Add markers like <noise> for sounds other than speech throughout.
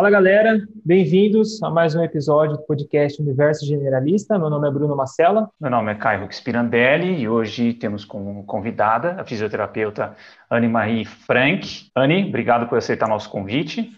Fala galera, bem-vindos a mais um episódio do podcast Universo Generalista. Meu nome é Bruno Macella. Meu nome é Caio Spirandelli e hoje temos como convidada a fisioterapeuta Anne Marie Frank. Anne, obrigado por aceitar nosso convite.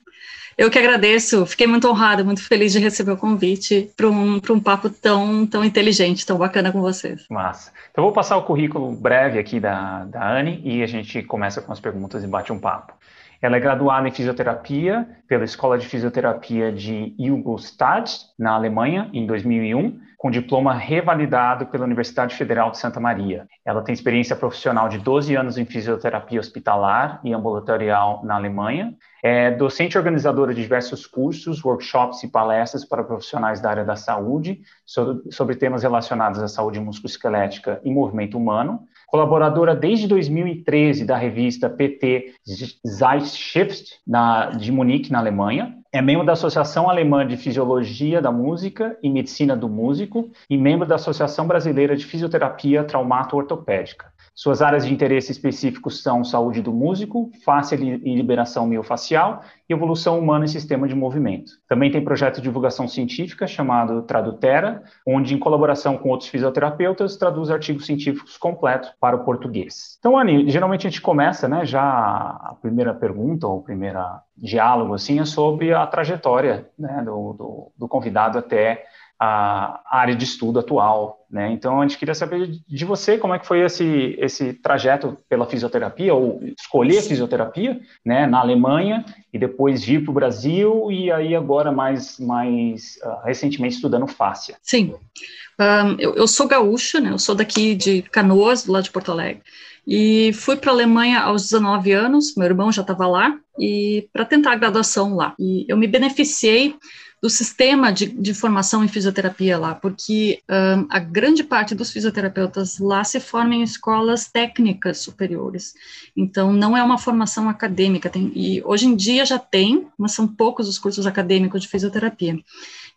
Eu que agradeço, fiquei muito honrada, muito feliz de receber o convite para um, um papo tão, tão inteligente, tão bacana com vocês. Massa. Então, vou passar o currículo breve aqui da, da Anne e a gente começa com as perguntas e bate um papo. Ela é graduada em fisioterapia pela Escola de Fisioterapia de Ingolstadt, na Alemanha, em 2001, com diploma revalidado pela Universidade Federal de Santa Maria. Ela tem experiência profissional de 12 anos em fisioterapia hospitalar e ambulatorial na Alemanha. É docente organizadora de diversos cursos, workshops e palestras para profissionais da área da saúde sobre temas relacionados à saúde musculoesquelética e movimento humano colaboradora desde 2013 da revista PT Zeitschrift na, de Munique, na Alemanha. É membro da Associação Alemã de Fisiologia da Música e Medicina do Músico e membro da Associação Brasileira de Fisioterapia Traumato-Ortopédica. Suas áreas de interesse específicos são saúde do músico, face e liberação miofacial e evolução humana e sistema de movimento. Também tem projeto de divulgação científica chamado Tradutera, onde, em colaboração com outros fisioterapeutas, traduz artigos científicos completos para o português. Então, Anne, geralmente a gente começa, né, já a primeira pergunta ou o primeiro diálogo, assim, é sobre a trajetória né, do, do, do convidado até a área de estudo atual, né? Então a gente queria saber de você como é que foi esse esse trajeto pela fisioterapia ou escolher a fisioterapia, né, na Alemanha e depois vir para o Brasil e aí agora mais mais uh, recentemente estudando fáscia. Sim, um, eu, eu, sou gaúcha, né? Eu sou daqui de Canoas, do lado de Porto Alegre. E fui para a Alemanha aos 19 anos, meu irmão já estava lá, e para tentar a graduação lá. E eu me beneficiei do sistema de, de, formação em fisioterapia lá, porque um, a grande parte dos fisioterapeutas lá se formam em escolas técnicas superiores. Então, não é uma formação acadêmica. Tem, e hoje em dia já tem, mas são poucos os cursos acadêmicos de fisioterapia.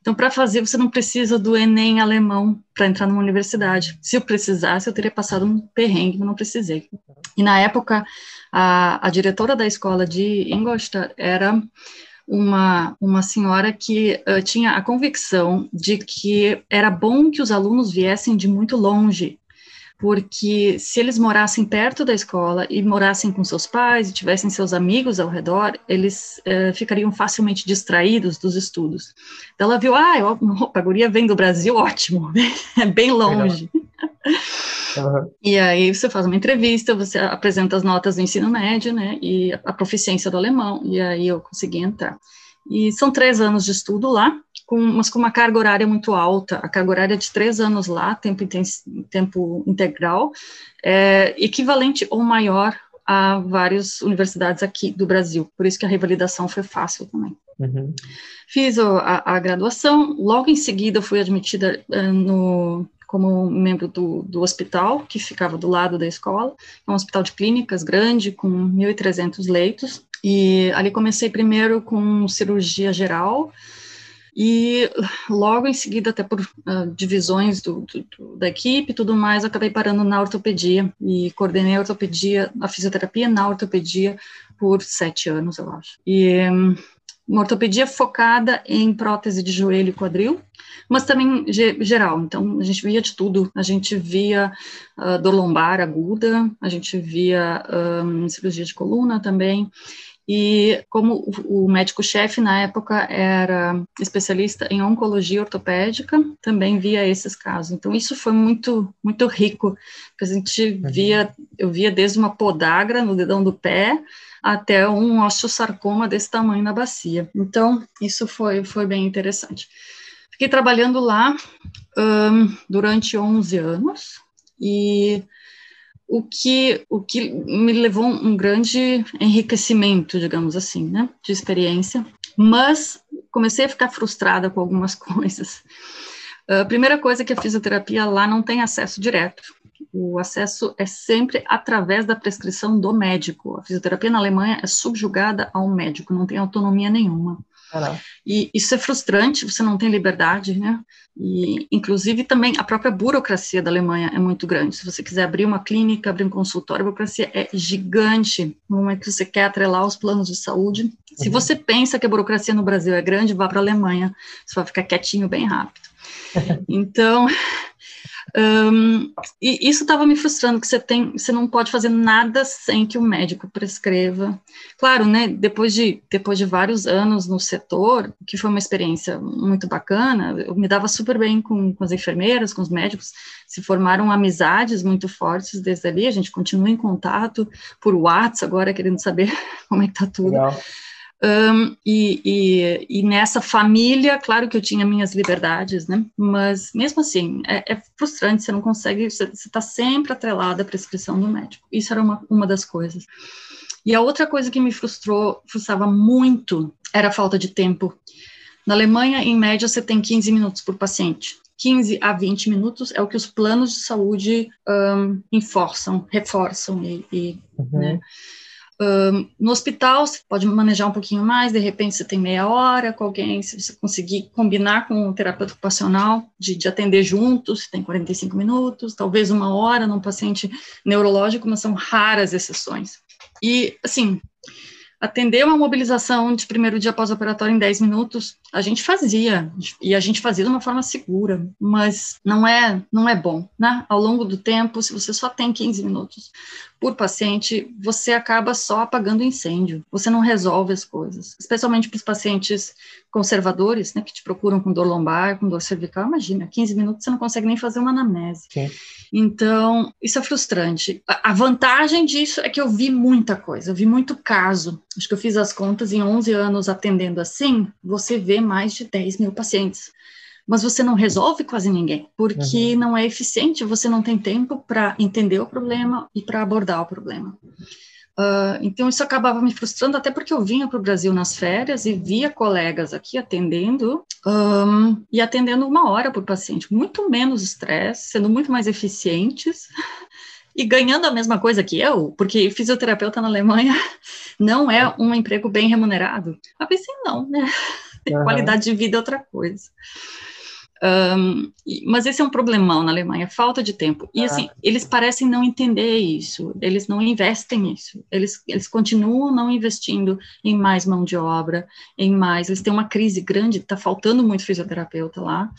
Então, para fazer, você não precisa do Enem alemão para entrar numa universidade. Se eu precisasse, eu teria passado um perrengue, mas não precisei. E na época, a, a diretora da escola de Ingolstadt era uma, uma senhora que uh, tinha a convicção de que era bom que os alunos viessem de muito longe, porque se eles morassem perto da escola e morassem com seus pais e tivessem seus amigos ao redor, eles uh, ficariam facilmente distraídos dos estudos. Então ela viu, ah, eu, opa, a guria vem do Brasil, <laughs> ótimo, <laughs> é bem longe. Uhum. E aí você faz uma entrevista, você apresenta as notas do ensino médio, né, e a proficiência do alemão, e aí eu consegui entrar. E são três anos de estudo lá, com, mas com uma carga horária muito alta. A carga horária de três anos lá, tempo, tempo integral, é equivalente ou maior a várias universidades aqui do Brasil. Por isso que a revalidação foi fácil também. Uhum. Fiz a, a, graduação, logo em seguida fui admitida uh, no como membro do, do hospital, que ficava do lado da escola, é um hospital de clínicas grande, com 1.300 leitos, e ali comecei primeiro com cirurgia geral, e logo em seguida, até por uh, divisões do, do, do, da equipe e tudo mais, acabei parando na ortopedia e coordenei a ortopedia, a fisioterapia na ortopedia por sete anos, eu acho. E um, uma ortopedia focada em prótese de joelho e quadril, mas também geral. Então, a gente via de tudo. A gente via uh, dor lombar aguda, a gente via um, cirurgia de coluna também. E como o médico-chefe na época era especialista em oncologia ortopédica, também via esses casos. Então isso foi muito muito rico, porque a gente uhum. via, eu via desde uma podagra no dedão do pé até um osteosarcoma desse tamanho na bacia. Então isso foi foi bem interessante. Fiquei trabalhando lá um, durante 11 anos e o que, o que me levou um grande enriquecimento, digamos assim, né, de experiência, mas comecei a ficar frustrada com algumas <laughs> coisas. A primeira coisa é que a fisioterapia lá não tem acesso direto. O acesso é sempre através da prescrição do médico. A fisioterapia na Alemanha é subjugada ao médico, não tem autonomia nenhuma. E isso é frustrante, você não tem liberdade, né? E, inclusive, também a própria burocracia da Alemanha é muito grande. Se você quiser abrir uma clínica, abrir um consultório, a burocracia é gigante. No momento que você quer atrelar os planos de saúde, Se uhum. você pensa que a burocracia no Brasil é grande, vá para a Alemanha, você vai ficar quietinho bem rápido. <laughs> Então, um, e isso estava me frustrando, que você tem, você não pode fazer nada sem que o médico prescreva. Claro, né? Depois de depois de vários anos no setor, que foi uma experiência muito bacana, eu me dava super bem com, com as enfermeiras, com os médicos, se formaram amizades muito fortes desde ali. A gente continua em contato por WhatsApp agora, querendo saber <laughs> como é que tá tudo. Legal. Um, e, e, e, nessa família, claro que eu tinha minhas liberdades, né? Mas mesmo assim, é, é frustrante, você não consegue, você está sempre atrelada à prescrição do médico. Isso era uma, uma das coisas. E a outra coisa que me frustrou, frustrava muito, era a falta de tempo. Na Alemanha, em média, você tem 15 minutos por paciente. 15 a 20 minutos é o que os planos de saúde um, enforçam, reforçam e, e uhum. né? No hospital, você pode manejar um pouquinho mais, de repente você tem meia hora com alguém, se você conseguir combinar com o terapeuta ocupacional, de, de atender juntos, tem 45 minutos, talvez uma hora num paciente neurológico, mas são raras exceções. E, assim, atender uma mobilização de primeiro dia pós-operatório em 10 minutos, a gente fazia, e a gente fazia de uma forma segura, mas não é, não é bom, né? Ao longo do tempo, se você só tem 15 minutos por paciente, você acaba só apagando incêndio, você não resolve as coisas, especialmente para os pacientes conservadores, né, que te procuram com dor lombar, com dor cervical, imagina, 15 minutos você não consegue nem fazer uma anamnese. Sim. Então, isso é frustrante. A, a vantagem disso é que eu vi muita coisa, eu vi muito caso, acho que eu fiz as contas em 11 anos atendendo assim, você vê mais de 10 mil pacientes mas você não resolve quase ninguém, porque uhum. não é eficiente, você não tem tempo para entender o problema e para abordar o problema. Uh, então, isso acabava me frustrando, até porque eu vinha para o Brasil nas férias e via colegas aqui atendendo, um, e atendendo uma hora por paciente, muito menos estresse, sendo muito mais eficientes, <laughs> e ganhando a mesma coisa que eu, porque fisioterapeuta na Alemanha <laughs> não é um emprego bem remunerado. Eu pensei, não, né? <laughs> Uhum. Qualidade de vida é outra coisa. Um, mas esse é um problemão na Alemanha, falta de tempo. E assim, eles parecem não entender isso, eles não investem nisso, eles, eles continuam não investindo em mais mão de obra, em mais. Eles têm uma crise grande, está faltando muito fisioterapeuta lá,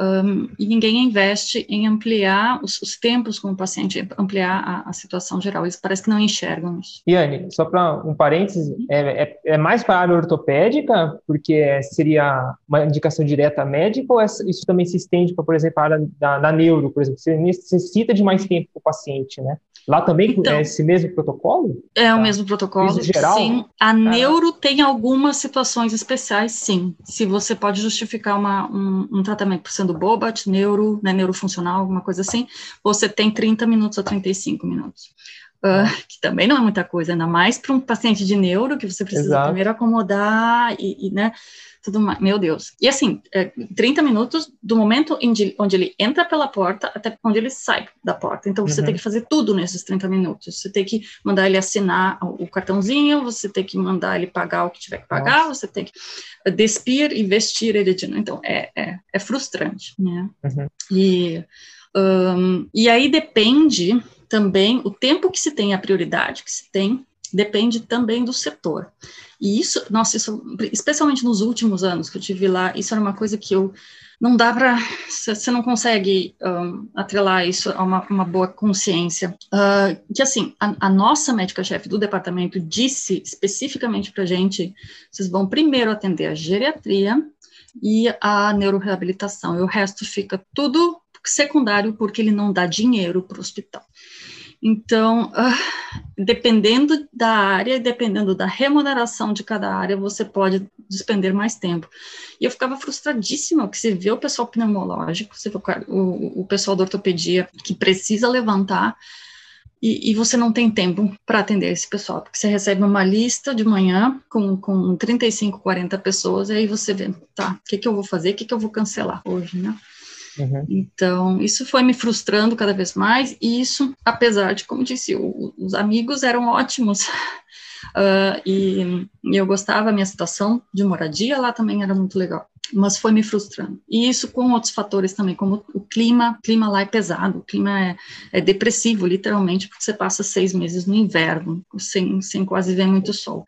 um, e ninguém investe em ampliar os, os, tempos com o paciente, ampliar a, a, situação geral. Eles parece que não enxergam isso. Iane, só para um parênteses, é, é, é, mais para a área ortopédica, porque seria uma indicação direta médica, ou isso também se estende para, por exemplo, a área da, da neuro, por exemplo, você necessita de mais tempo para o paciente, né? Lá também então, é esse mesmo protocolo? É tá? o mesmo protocolo, geral? sim. A neuro tem algumas situações especiais, sim. Se você pode justificar uma, um, um tratamento sendo Bobat, neuro, né, neurofuncional, alguma coisa assim, você tem 30 minutos a 35 minutos. Uh, que também não é muita coisa, ainda mais para um paciente de neuro, que você precisa Exato. primeiro acomodar e, e né, tudo mais. Meu Deus. E assim, é, 30 minutos do momento onde, onde ele entra pela porta até onde ele sai da porta. Então, você uhum. tem que fazer tudo nesses 30 minutos. Você tem que mandar ele assinar o cartãozinho, você tem que mandar ele pagar o que tiver que pagar, Nossa. você tem que despir e vestir ele de novo. Então, é, é, é frustrante, né? Uhum. E, um, e aí depende também o tempo que se tem, a prioridade que se tem, depende também do setor. E isso, nossa, isso, especialmente nos últimos anos que eu tive lá, isso era uma coisa que eu não dá para, você não consegue um, atrelar isso a uma, uma boa consciência. Uh, que assim, a, a nossa médica-chefe do departamento disse especificamente para gente, vocês vão primeiro atender a geriatria e a neuroreabilitação, e o resto fica tudo secundário porque ele não dá dinheiro para o hospital. Então, uh, dependendo da área, dependendo da remuneração de cada área, você pode despender mais tempo. E eu ficava frustradíssima, porque você vê o pessoal pneumológico, você vê o, o pessoal da ortopedia que precisa levantar, e, e, você não tem tempo para atender esse pessoal, porque você recebe uma lista de manhã com, com 35, 40 pessoas, e aí você vê, tá, o que, que eu vou fazer, o que, que eu vou cancelar hoje, né? Uhum. Então, isso foi me frustrando cada vez mais, e isso, apesar de, como disse, o, os amigos eram ótimos, uh, <laughs> e, e, eu gostava, a minha situação de moradia lá também era muito legal, mas foi me frustrando. E isso com outros fatores também, como o clima, o clima lá é pesado, o clima é, é depressivo, literalmente, porque você passa seis meses no inverno, sem, sem quase ver muito sol.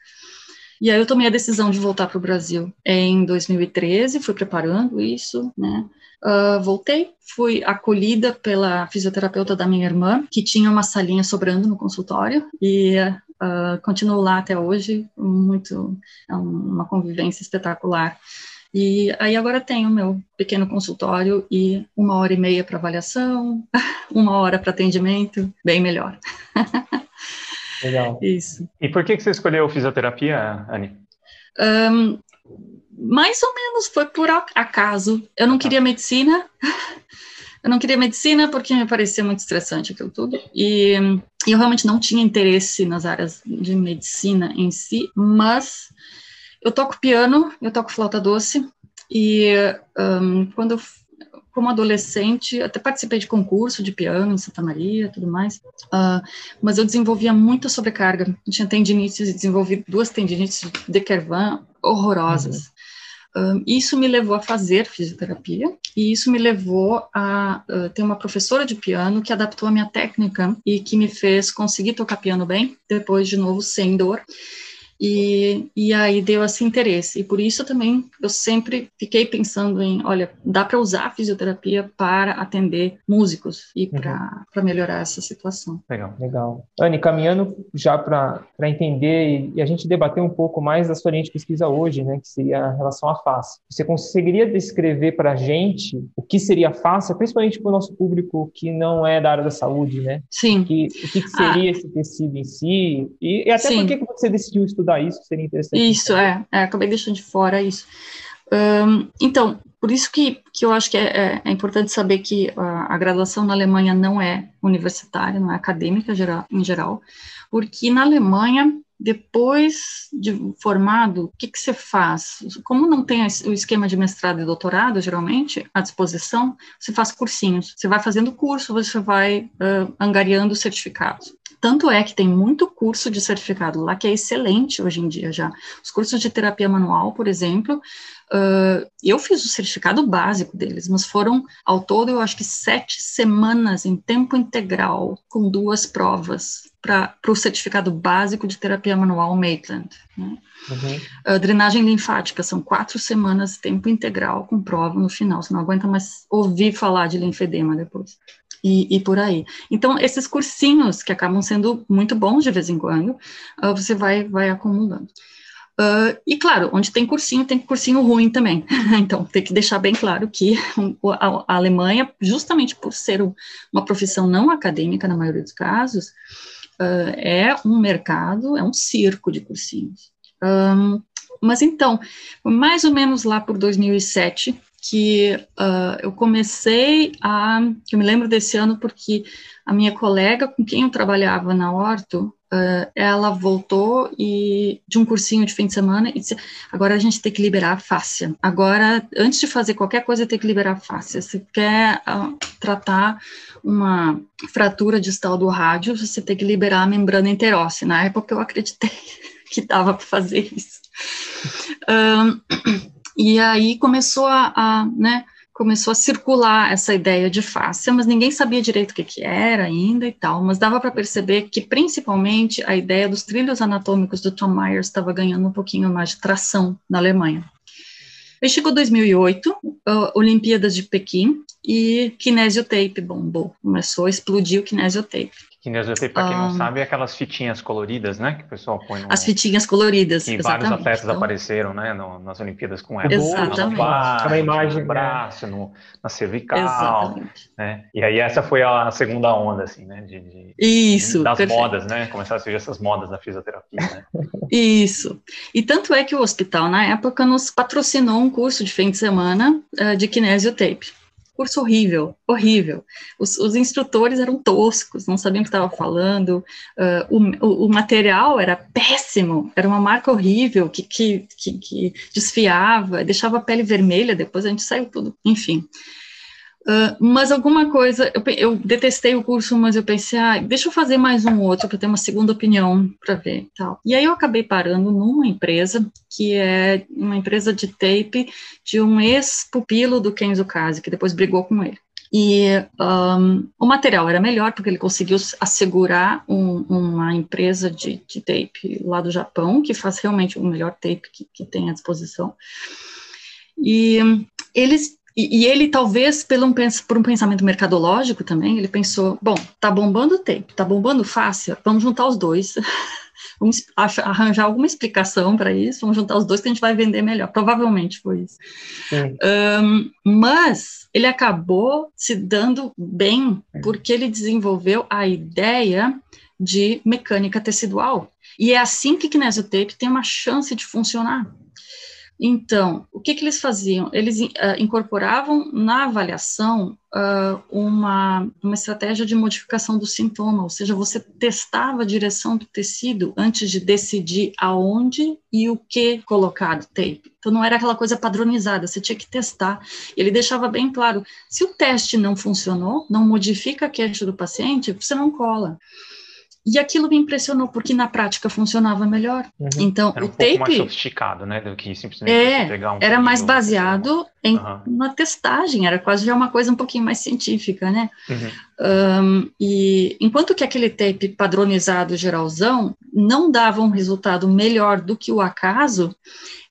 E aí eu tomei a decisão de voltar para o Brasil em 2013, fui preparando isso, né? Uh, voltei, fui acolhida pela fisioterapeuta da minha irmã, que tinha uma salinha sobrando no consultório, e uh, continuo lá até hoje, muito, é uma convivência espetacular. E aí agora tenho meu pequeno consultório e uma hora e meia para avaliação, <laughs> uma hora para atendimento, bem melhor. <laughs> Legal. Isso. E por que, que você escolheu fisioterapia, Anne? Um, mais ou menos foi por acaso. Eu não queria medicina. <laughs> Eu não queria medicina porque me parecia muito estressante aquilo tudo. E, e eu realmente não tinha interesse nas áreas de medicina em si, mas eu toco piano, eu toco flauta doce, e um, quando eu, como adolescente, até participei de concurso de piano em Santa Maria, tudo mais, uh, mas eu desenvolvia muita sobrecarga. Eu tinha tendinites, desenvolvi duas tendinites de Kervan horrorosas. Uhum. Um, isso me levou a fazer fisioterapia e isso me levou a uh, ter uma professora de piano que adaptou a minha técnica e que me fez conseguir tocar piano bem, depois de novo sem dor. E, e aí deu esse interesse. E por isso também eu sempre fiquei pensando em, olha, dá para usar a fisioterapia para atender músicos e uhum. para melhorar essa situação. Legal. Legal. Anne, caminhando já para entender e, e, a gente debater um pouco mais da sua linha de pesquisa hoje, né, que seria a relação à face. Você conseguiria descrever para a gente o que seria a face, principalmente para o nosso público que não é da área da saúde, né? Sim. Que, o que, que seria ah. esse tecido em si? E, e até Sim. por que você decidiu estudar estudar isso, seria interessante. Isso, é, é acabei deixando de fora isso. Um, então, por isso que, que eu acho que é, é, é importante saber que a, a, graduação na Alemanha não é universitária, não é acadêmica geral, em geral, porque na Alemanha, depois de formado, o que, que você faz? Como não tem o esquema de mestrado e doutorado, geralmente, à disposição, você faz cursinhos. Você vai fazendo curso, você vai uh, angariando certificados. Tanto é que tem muito curso de certificado lá que é excelente hoje em dia já. Os cursos de terapia manual, por exemplo, uh, eu fiz o certificado básico deles, mas foram ao todo, eu acho que sete semanas em tempo integral, com duas provas para o certificado básico de terapia manual Maitland. Né? Uhum. Uh, drenagem linfática são quatro semanas tempo integral com prova no final. Você não aguenta mais ouvir falar de linfedema depois e, e, por aí. Então, esses cursinhos que acabam sendo muito bons de vez em quando, uh, você vai, vai acumulando. Uh, e claro, onde tem cursinho, tem cursinho ruim também. <laughs> então, tem que deixar bem claro que a, a Alemanha, justamente por ser uma profissão não acadêmica, na maioria dos casos, uh, é um mercado, é um circo de cursinhos. Um, mas então, mais ou menos lá por 2007, que uh, eu comecei a. Eu me lembro desse ano porque a minha colega com quem eu trabalhava na Horto, uh, ela voltou e de um cursinho de fim de semana e disse: agora a gente tem que liberar a fáscia. Agora, antes de fazer qualquer coisa, tem que liberar a fáscia. Se quer uh, tratar uma fratura distal do rádio, você tem que liberar a membrana interóssea. Na época eu acreditei <laughs> que dava para fazer isso. Um, <clears throat> E aí começou a, a né, começou a circular essa ideia de fáscia, mas ninguém sabia direito o que, que era ainda e tal, mas dava para perceber que principalmente a ideia dos trilhos anatômicos do Tom Myers estava ganhando um pouquinho mais de tração na Alemanha. Aí chegou 2008, uh, Olimpíadas de Pequim, e kinesiotape bombou, começou a explodir o kinesiotape. Kinesiotape, para quem não sabe, é aquelas fitinhas coloridas, né? Que o pessoal põe no... As fitinhas coloridas, E vários atletas então... apareceram, né? No, nas Olimpíadas com ela. Exatamente. Na imagem, no braço, no, na cervical. Exatamente. Né? E aí essa foi a segunda onda, assim, né? De, de Isso, Das perfeito. modas, né? Começaram a surgir essas modas da fisioterapia, né? <laughs> Isso. E tanto é que o hospital, na época, nos patrocinou um curso de fim de semana uh, de kinesiotape curso horrível, horrível. Os, os, instrutores eram toscos, não sabiam o que estava falando, uh, o, o, material era péssimo, era uma marca horrível que, que, que, que desfiava, deixava a pele vermelha, depois a gente saiu tudo, enfim. Uh, mas alguma coisa, eu, eu, detestei o curso, mas eu pensei, ah, deixa eu fazer mais um outro para ter uma segunda opinião para ver tal. E aí eu acabei parando numa empresa que é uma empresa de tape de um ex-pupilo do Kenzo Kazi, que depois brigou com ele. E um, o material era melhor, porque ele conseguiu assegurar um, uma empresa de, de, tape lá do Japão, que faz realmente o melhor tape que, que tem à disposição. E eles e, e, ele, talvez, pelo um, por um pensamento mercadológico também, ele pensou: bom, tá bombando o tape, tá bombando fácil, vamos juntar os dois. <laughs> vamos arranjar alguma explicação para isso, vamos juntar os dois que a gente vai vender melhor. Provavelmente foi isso. Um, mas ele acabou se dando bem porque ele desenvolveu a ideia de mecânica tecidual. E é assim que Kinesiotape tem uma chance de funcionar. Então, o que, que eles faziam? Eles uh, incorporavam na avaliação uh, uma, uma estratégia de modificação do sintoma, ou seja, você testava a direção do tecido antes de decidir aonde e o que colocar do tape. Então, não era aquela coisa padronizada, você tinha que testar. Ele deixava bem claro: se o teste não funcionou, não modifica a queixa do paciente, você não cola. E aquilo me impressionou, porque na prática funcionava melhor. Uhum. Então, era um o tape. mais sofisticado, né? Do que simplesmente é, pegar um. Era mais baseado em uhum. uma testagem, era quase já uma coisa um pouquinho mais científica, né? Uhum. Um, e enquanto que aquele tape padronizado geralzão não dava um resultado melhor do que o acaso,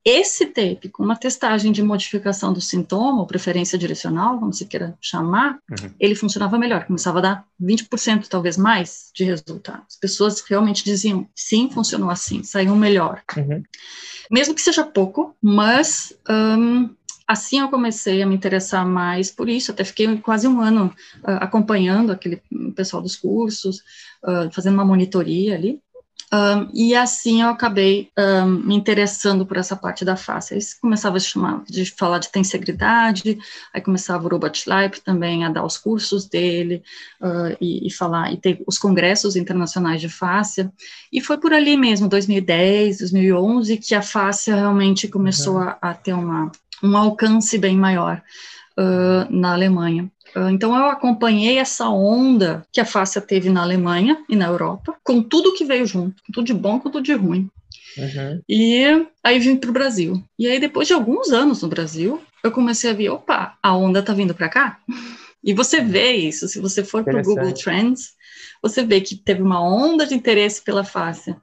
esse tape, com uma testagem de modificação do sintoma, ou preferência direcional, como se queira chamar, uhum. ele funcionava melhor, começava a dar 20%, talvez mais, de resultado. As pessoas realmente diziam, sim, funcionou assim, saiu melhor. Uhum. Mesmo que seja pouco, mas um, assim eu comecei a me interessar mais por isso, até fiquei quase um ano uh, acompanhando aquele pessoal dos cursos, uh, fazendo uma monitoria ali, um, e assim eu acabei um, me interessando por essa parte da face. Aí começava a chamar, de falar de tensegridade, aí começava o Robert Schleip também a dar os cursos dele uh, e, e, falar, e ter os congressos internacionais de face. E foi por ali mesmo, 2010, 2011, que a face realmente começou uhum. a, a, ter uma, um alcance bem maior uh, na Alemanha. Ah, então, eu acompanhei essa onda que a Fácia teve na Alemanha e na Europa, com tudo que veio junto, tudo de bom com tudo de ruim. Uhum. E aí vim para o Brasil. E aí, depois de alguns anos no Brasil, eu comecei a ver: opa, a onda tá vindo para cá. <laughs> E você vê isso, se você for para o Google Trends, você vê que teve uma onda de interesse pela face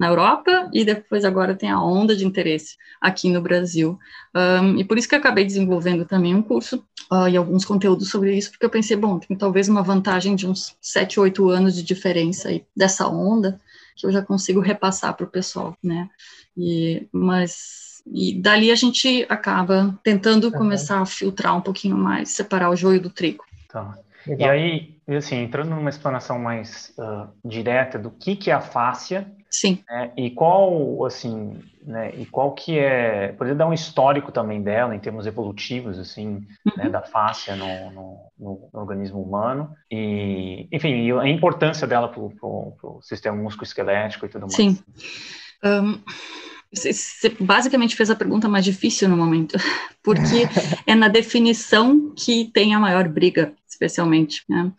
na Europa e depois agora tem a onda de interesse aqui no Brasil. Um, e por isso que eu acabei desenvolvendo também um curso uh, e alguns conteúdos sobre isso, porque eu pensei, bom, tem talvez uma vantagem de uns 7, 8 anos de diferença aí dessa onda que eu já consigo repassar para o pessoal, né? E, mas e dali a gente acaba tentando uhum. começar a filtrar um pouquinho mais, separar o joio do trigo. Tá. E aí, assim, entrando numa explanação mais uh, direta do que, que é a fáscia, Sim. Né, e qual, assim, né, e qual que é, poderia dar um histórico também dela em termos evolutivos, assim, né, uhum. né, da fáscia no, no, no, organismo humano, e, enfim, a importância dela para o sistema músculo-esquelético e tudo mais. Sim. Um... Você basicamente fez a pergunta mais difícil no momento, <laughs> porque é na definição que tem a maior briga, especialmente. Né?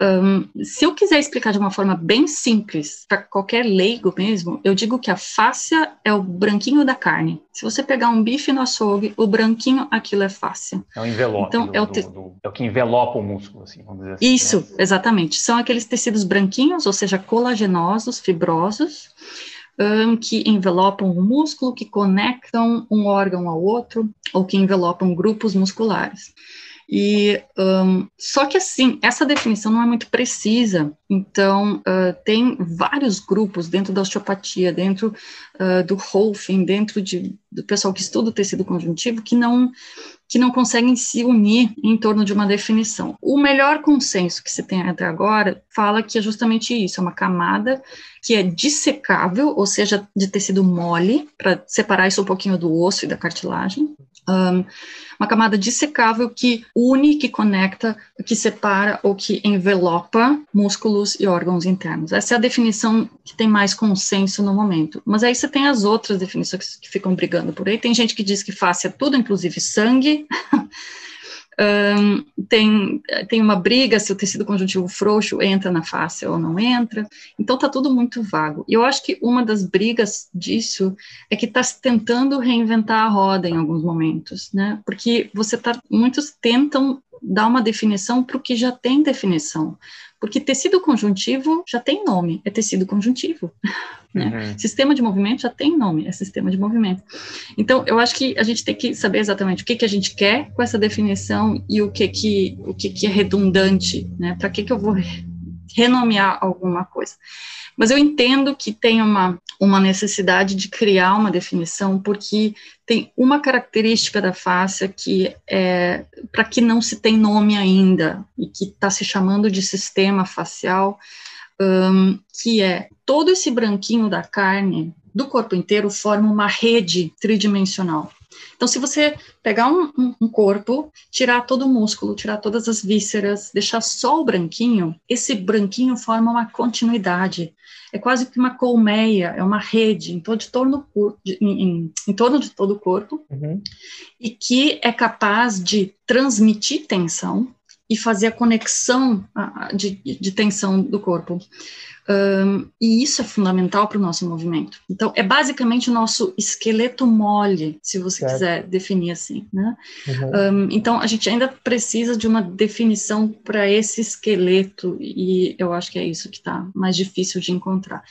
Um, se eu quiser explicar de uma forma bem simples, para qualquer leigo mesmo, eu digo que a fáscia é o branquinho da carne. Se você pegar um bife no açougue, o branquinho, aquilo é fáscia. É o envelope. Então, do, é, o te... do, do, é o que envelopa o músculo, assim, vamos dizer assim. Isso, né? exatamente. São aqueles tecidos branquinhos, ou seja, colagenosos, fibrosos, um, que envelopam o músculo, que conectam um órgão ao outro, ou que envelopam grupos musculares. E um, só que assim, essa definição não é muito precisa. Então, uh, tem vários grupos dentro da osteopatia, dentro uh, do Holfing, dentro de, do pessoal que estuda o tecido conjuntivo, que não que não conseguem se unir em torno de uma definição. O melhor consenso que se tem até agora fala que é justamente isso, é uma camada que é dissecável, ou seja, de tecido mole, para separar isso um pouquinho do osso e da cartilagem, um, uma camada dissecável que une, que conecta, que separa ou que envelopa músculos e órgãos internos. Essa é a definição que tem mais consenso no momento. Mas aí você tem as outras definições que ficam brigando por aí. Tem gente que diz que face é tudo, inclusive sangue. <laughs> Um, tem, tem uma briga se o tecido conjuntivo frouxo entra na face ou não entra, então está tudo muito vago. E eu acho que uma das brigas disso é que está tentando reinventar a roda em alguns momentos, né? Porque você tá, muitos tentam dar uma definição para o que já tem definição. Porque tecido conjuntivo já tem nome, é tecido conjuntivo. Né? Uhum. Sistema de movimento já tem nome, é sistema de movimento. Então, eu acho que a gente tem que saber exatamente o que, que a gente quer com essa definição e o que, que, o que, que é redundante, né? Para que, que eu vou renomear alguma coisa. Mas eu entendo que tem uma, uma necessidade de criar uma definição, porque tem uma característica da face que é para que não se tem nome ainda, e que está se chamando de sistema facial, um, que é todo esse branquinho da carne do corpo inteiro forma uma rede tridimensional. Então, se você pegar um, um, um, corpo, tirar todo o músculo, tirar todas as vísceras, deixar só o branquinho, esse branquinho forma uma continuidade. É quase que uma colmeia, é uma rede em, todo, de torno, de, em, em, torno de todo o corpo, uhum. e que é capaz de transmitir tensão e fazer a conexão de, de tensão do corpo. Um, e isso é fundamental para o nosso movimento. Então, é basicamente o nosso esqueleto mole, se você certo. quiser definir assim. Né? Uhum. Um, então, a gente ainda precisa de uma definição para esse esqueleto, e eu acho que é isso que está mais difícil de encontrar.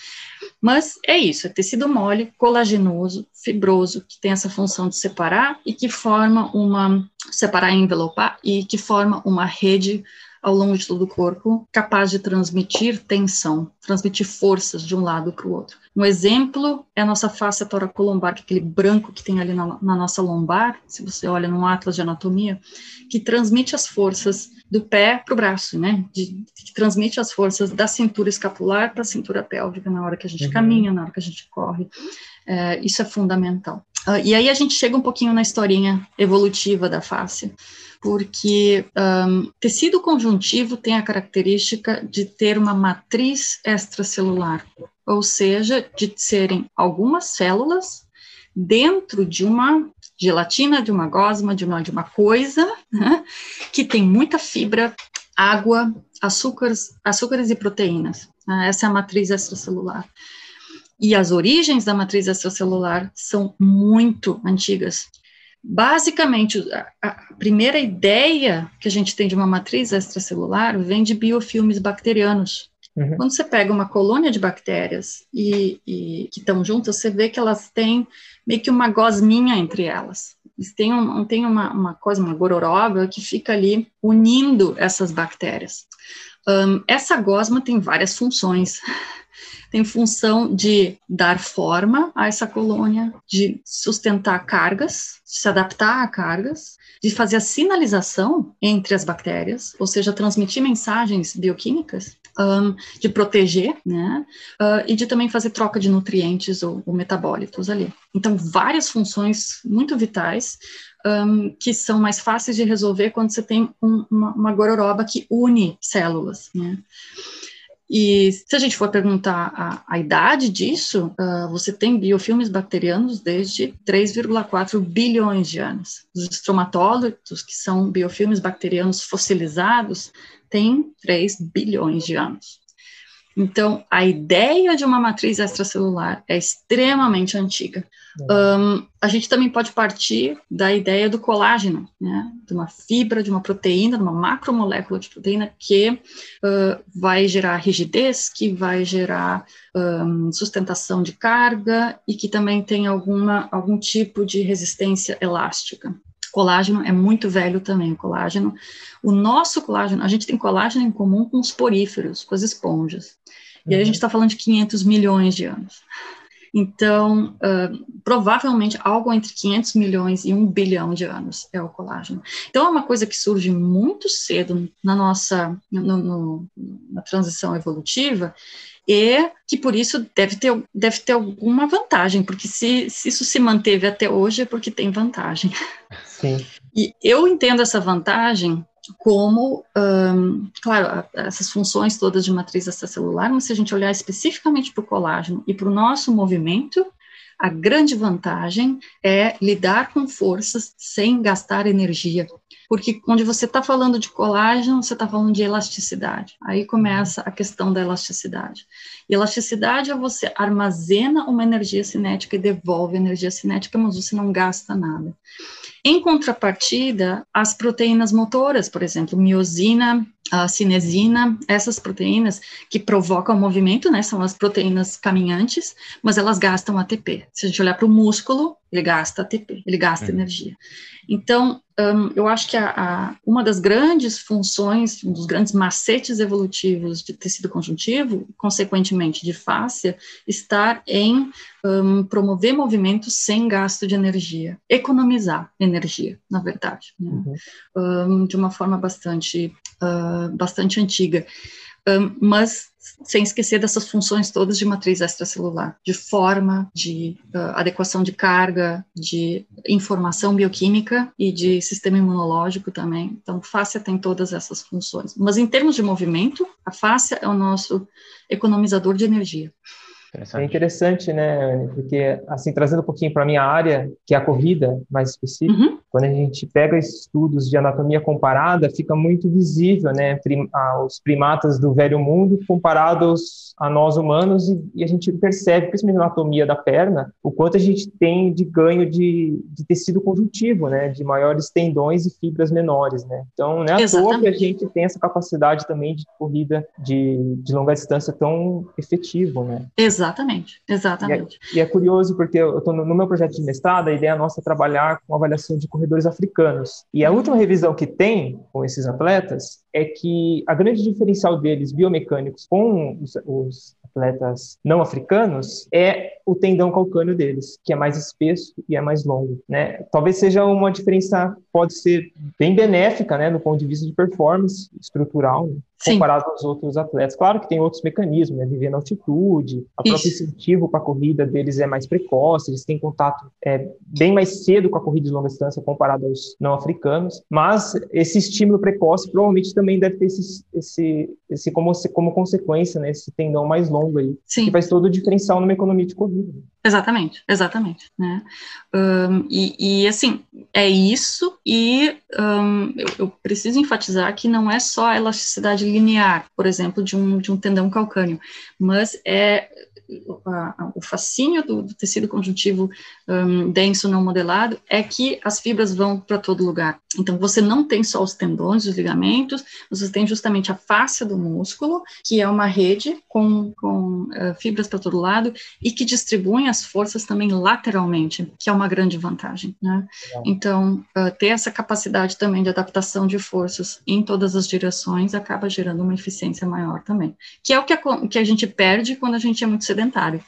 Mas é isso, é tecido mole, colagenoso, fibroso, que tem essa função de separar e que forma uma, separar e envelopar, e que forma uma rede ao longo de todo o corpo, capaz de transmitir tensão, transmitir forças de um lado para o outro. Um exemplo é a nossa face toracolombar, que é aquele branco que tem ali na, na nossa lombar, se você olha no atlas de anatomia, que transmite as forças do pé para o braço, né? De, que transmite as forças da cintura escapular para a cintura pélvica na hora que a gente uhum. caminha, na hora que a gente corre. É, isso é fundamental. Uh, e aí a gente chega um pouquinho na historinha evolutiva da face porque um, tecido conjuntivo tem a característica de ter uma matriz extracelular, ou seja, de serem algumas células dentro de uma gelatina, de uma gosma, de uma, de uma coisa né, que tem muita fibra, água, açúcares, açúcares e proteínas. Né, essa é a matriz extracelular. E as origens da matriz extracelular são muito antigas. Basicamente, a, primeira ideia que a gente tem de uma matriz extracelular vem de biofilmes bacterianos. Uhum. Quando você pega uma colônia de bactérias e, e que estão juntas, você vê que elas têm meio que uma gosminha entre elas. Eles têm, um, têm uma, uma coisa, uma gororoba que fica ali unindo essas bactérias. Um, essa gosma tem várias funções tem função de dar forma a essa colônia, de sustentar cargas, de se adaptar a cargas, de fazer a sinalização entre as bactérias, ou seja, transmitir mensagens bioquímicas, um, de proteger, né, uh, e de também fazer troca de nutrientes ou, ou metabólitos ali. Então, várias funções muito vitais um, que são mais fáceis de resolver quando você tem um, uma, uma gororoba que une células, né. E se a gente for perguntar a, a idade disso, uh, você tem biofilmes bacterianos desde 3,4 bilhões de anos. Os estromatólitos, que são biofilmes bacterianos fossilizados, têm 3 bilhões de anos. Então, a ideia de uma matriz extracelular é extremamente antiga. Um, a gente também pode partir da ideia do colágeno, né, de uma fibra, de uma proteína, de uma macromolécula de proteína que uh, vai gerar rigidez, que vai gerar um, sustentação de carga e que também tem alguma, algum tipo de resistência elástica. Colágeno é muito velho também, o colágeno. O nosso colágeno, a gente tem colágeno em comum com os poríferos, com as esponjas. E aí a gente está falando de 500 milhões de anos. Então, uh, provavelmente algo entre 500 milhões e 1 bilhão de anos é o colágeno. Então, é uma coisa que surge muito cedo na nossa no, no, na transição evolutiva e que por isso deve ter, deve ter alguma vantagem, porque se, se isso se manteve até hoje é porque tem vantagem. Sim. E eu entendo essa vantagem como, um, claro, essas funções todas de matriz extracelular, mas se a gente olhar especificamente para o colágeno e para o nosso movimento, a grande vantagem é lidar com forças sem gastar energia. Porque onde você está falando de colágeno, você está falando de elasticidade. Aí começa a questão da elasticidade. E elasticidade é você armazena uma energia cinética e devolve energia cinética, mas você não gasta nada. Em contrapartida, as proteínas motoras, por exemplo, miosina, a cinesina, essas proteínas que provocam o movimento, né, são as proteínas caminhantes, mas elas gastam ATP. Se a gente olhar para o músculo, ele gasta ATP, ele gasta uhum. energia. Então, um, eu acho que a, a, uma das grandes funções, um dos grandes macetes evolutivos de tecido conjuntivo, consequentemente de fáscia, estar em um, promover movimentos sem gasto de energia, economizar energia, na verdade, né? uhum. um, de uma forma bastante, uh, bastante antiga. mas sem esquecer dessas funções todas de matriz extracelular, de forma, de uh, adequação de carga, de informação bioquímica e de sistema imunológico também. Então, fáscia tem todas essas funções. Mas em termos de movimento, a fáscia é o nosso economizador de energia. É interessante, né, Anne? Porque, assim, trazendo um pouquinho para a minha área, que é a corrida, mais específica, uhum. Quando a gente pega estudos de anatomia comparada, fica muito visível, né, os primatas do velho mundo comparados a nós humanos, e, e, a gente percebe, principalmente na anatomia da perna, o quanto a gente tem de ganho de, de tecido conjuntivo, né, de maiores tendões e fibras menores, né. Então, não é à toa que a gente tem essa capacidade também de corrida de, de longa distância tão efetivo, né. Exatamente. Exatamente, exatamente. E é, e é curioso porque eu estou no, no, meu projeto de mestrado, a ideia nossa é trabalhar com avaliação de corredores africanos. E a última revisão que tem com esses atletas é que a grande diferencial deles biomecânicos com os, os atletas não africanos é o tendão calcâneo deles, que é mais espesso e é mais longo, né? Talvez seja uma diferença pode ser bem benéfica, né, do ponto de vista de performance estrutural, né? comparado aos outros atletas. Claro que tem outros mecanismos, né? Viver na altitude, a própria incentivo para a corrida deles é mais precoce, eles têm contato é, bem mais cedo com a corrida de longa distância comparado aos não africanos, mas esse estímulo precoce provavelmente também deve ter esse, esse, esse como, como consequência, né, esse tendão mais longo aí, Sim. que faz todo o diferencial numa economia de corrida. Exatamente, exatamente, né? Um, e, e, assim, é isso, e um, eu, eu, preciso enfatizar que não é só a elasticidade linear, por exemplo, de um, de um tendão calcâneo, mas é a, o fascínio do, do tecido conjuntivo um, denso não modelado é que as fibras vão para todo lugar. Então, você não tem só os tendões, os ligamentos, você tem justamente a face do músculo, que é uma rede com, com uh, fibras para todo lado e que distribuem as forças também lateralmente, que é uma grande vantagem. Né? Então, uh, ter essa capacidade também de adaptação de forças em todas as direções acaba gerando uma eficiência maior também, que é o que a, que a gente perde quando a gente é muito sedentário.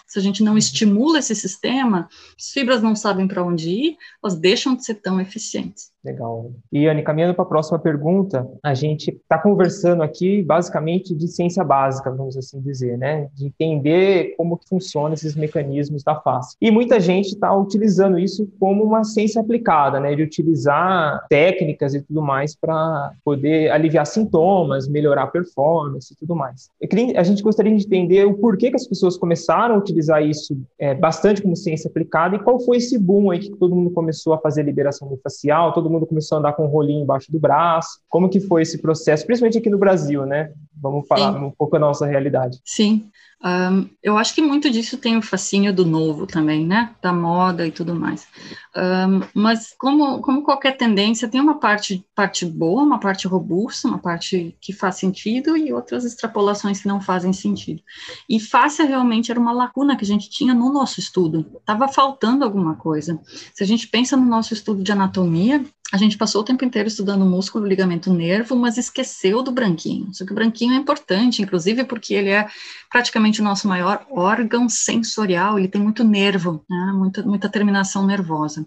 Se a gente não uhum. estimula esse sistema, as fibras não sabem para onde ir, elas deixam de ser tão eficientes. Legal. E, Anne, caminhando para a próxima pergunta, a gente está conversando aqui basicamente de ciência básica, vamos assim dizer, né? De entender como que funcionam esses mecanismos da face. E muita gente está utilizando isso como uma ciência aplicada, né? De utilizar técnicas e tudo mais para poder aliviar sintomas, melhorar a performance e tudo mais. Queria, a gente gostaria de entender o porquê que as pessoas começaram a utilizar isso é, bastante como ciência aplicada e qual foi esse boom aí que todo mundo começou a fazer liberação facial, todo mundo começou a andar com um rolinho embaixo do braço. Como que foi esse processo, principalmente aqui no Brasil, né? Vamos falar Sim. um pouco da nossa realidade. Sim, um, eu acho que muito disso tem o fascínio do novo também, né? Da moda e tudo mais. Um, mas como, como qualquer tendência, tem uma parte, parte boa, uma parte robusta, uma parte que faz sentido e outras extrapolações que não fazem sentido. E fácil realmente era uma lacuna que a gente tinha no nosso estudo. Estava faltando alguma coisa. Se a gente pensa no nosso estudo de anatomia, a gente passou o tempo inteiro estudando músculo, ligamento, nervo, mas esqueceu do branquinho. Só que o branquinho é importante, inclusive porque ele é praticamente o nosso maior órgão sensorial, ele tem muito nervo, né, muita, muita terminação nervosa.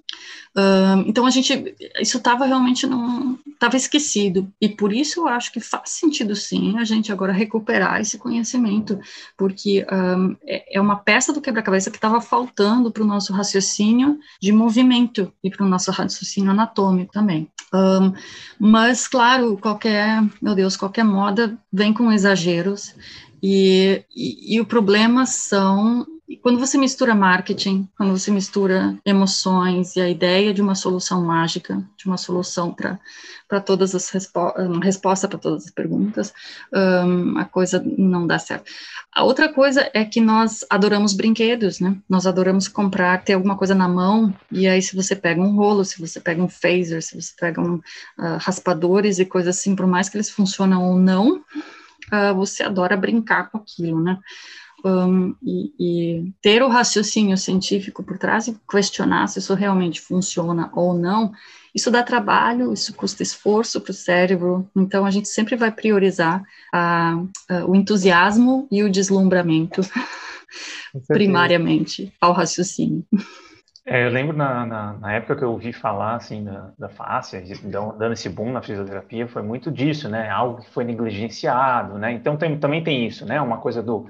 Então a gente, isso estava realmente não, estava esquecido, e por isso eu acho que faz sentido sim a gente agora recuperar esse conhecimento, porque um, é, é uma peça do quebra-cabeça que estava faltando para o nosso raciocínio de movimento e para o nosso raciocínio anatômico também. Um, mas, claro, qualquer, meu Deus, qualquer moda vem com exageros, e, e, e o problema são quando você mistura marketing, quando você mistura emoções e a ideia de uma solução mágica, de uma solução para todas as uma resposta para todas as perguntas, um, a coisa não dá certo. A outra coisa é que nós adoramos brinquedos, né? Nós adoramos comprar, ter alguma coisa na mão, e aí se você pega um rolo, se você pega um phaser, se você pega um, uh, raspadores e coisas assim, por mais que eles funcionam ou não, uh, você adora brincar com aquilo, né? Um, e, e, ter o raciocínio científico por trás e questionar se isso realmente funciona ou não, isso dá trabalho, isso custa esforço para o cérebro, então a gente sempre vai priorizar a, a, o entusiasmo e o deslumbramento <laughs> primariamente ao raciocínio. É, eu lembro na, na, na, época que eu ouvi falar assim da, da fáscia, dando esse boom na fisioterapia, foi muito disso, né? Algo que foi negligenciado, né? Então tem, também tem isso, né? Uma coisa do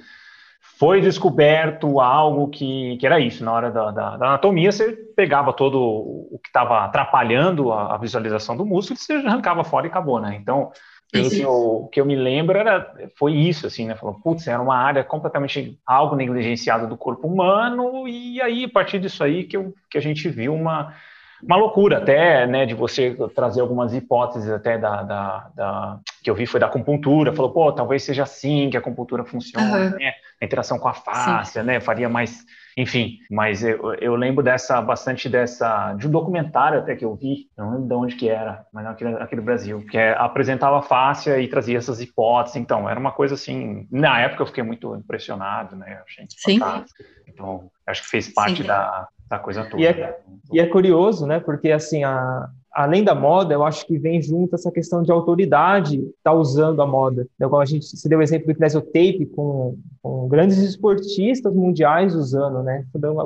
foi descoberto algo que, que era isso. Na hora da, da, da anatomia, você pegava todo o que estava atrapalhando a, a, visualização do músculo, você arrancava fora e acabou, né? Então, o que, eu, que eu me lembro era, foi isso, assim, né? Falou, putz, era uma área completamente algo negligenciado do corpo humano, e aí, a partir disso aí, que, eu, que a gente viu uma, uma loucura até, né, de você trazer algumas hipóteses até da, da, da, que eu vi foi da acupuntura, falou, pô, talvez seja assim que a acupuntura funciona, uhum. né, a interação com a face, né, faria mais enfim, mas eu, eu lembro dessa, bastante dessa, de um documentário até que eu vi, não lembro de onde que era, mas aqui, aqui do Brasil, que é, apresentava a fáscia e trazia essas hipóteses, então, era uma coisa assim, na época eu fiquei muito impressionado, né, achei Sim. fantástico, então, acho que fez parte da, da coisa toda. E é, e é curioso, né, porque assim, a, além da moda, eu acho que vem junto essa questão de autoridade tá usando a moda. Então, a gente se deu o exemplo do Kinesiotape com, com grandes esportistas mundiais usando, né?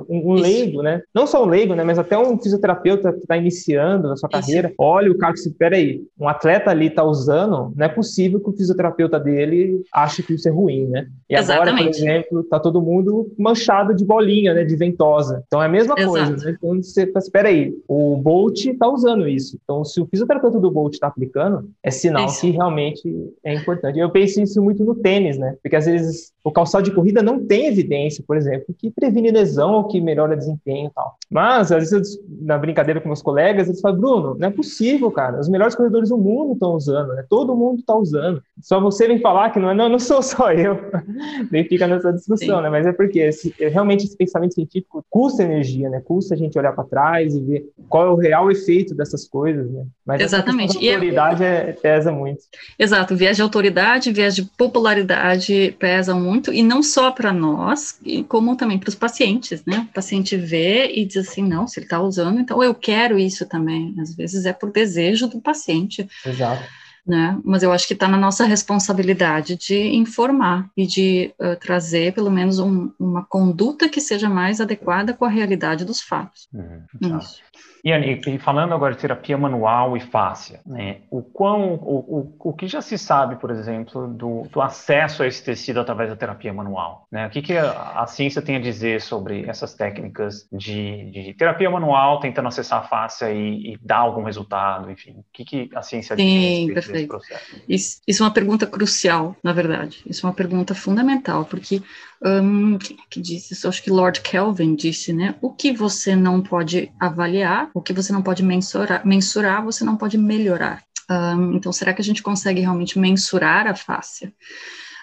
Um, um leigo, né? Não só um leigo, né? Mas até um fisioterapeuta que está iniciando a sua carreira. Isso. Olha o cara que se, peraí, um atleta ali está usando, não é possível que o fisioterapeuta dele ache que isso é ruim, né? E Exatamente. agora, por exemplo, tá todo mundo manchado de bolinha, né? De ventosa. Então é a mesma Exato. coisa, né? Então você, espera aí, o Bolt está usando isso isso. Então, se o fisioterapeuta do Bolt está aplicando, é sinal isso. que realmente é importante. Eu penso isso muito no tênis, né? Porque às vezes o calçado de corrida não tem evidência, por exemplo, que previne lesão ou que melhora desempenho e tal. Mas, às vezes, na brincadeira com meus colegas, eles falam, Bruno, não é possível, cara. Os melhores corredores do mundo estão usando, né? Todo mundo está usando. Só você vem falar que não é, não, não sou só eu. <laughs> Nem fica nessa discussão, Sim. né? Mas é porque esse, realmente esse pensamento científico custa energia, né? Custa a gente olhar para trás e ver qual é o real efeito dessas coisas, né? Mas Exatamente. a autoridade é, pesa muito. Exato, viés de autoridade, viés de popularidade pesa muito, e não só para nós, como também para os pacientes, né? O paciente vê e diz assim, não, se ele está usando, então eu quero isso também. Às vezes é por desejo do paciente. Exato né? Mas eu acho que está na nossa responsabilidade de informar e de uh, trazer pelo menos um, uma conduta que seja mais adequada com a realidade dos fatos. Uhum, Isso. E, e, falando agora de terapia manual e fáscia, né, o, quão, o, o, o que já se sabe, por exemplo, do, do, acesso a esse tecido através da terapia manual? Né? O que, que a, a, ciência tem a dizer sobre essas técnicas de, de terapia manual, tentando acessar a fáscia e, e, dar algum resultado, enfim? O que, que a ciência Sim, diz desse processo? Isso, isso é uma pergunta crucial, na verdade. Isso é uma pergunta fundamental, porque um, quem é que disse isso? Acho que Lord Kelvin disse, né? O que você não pode avaliar, o que você não pode mensurar, mensurar você não pode melhorar. Um, então, será que a gente consegue realmente mensurar a face?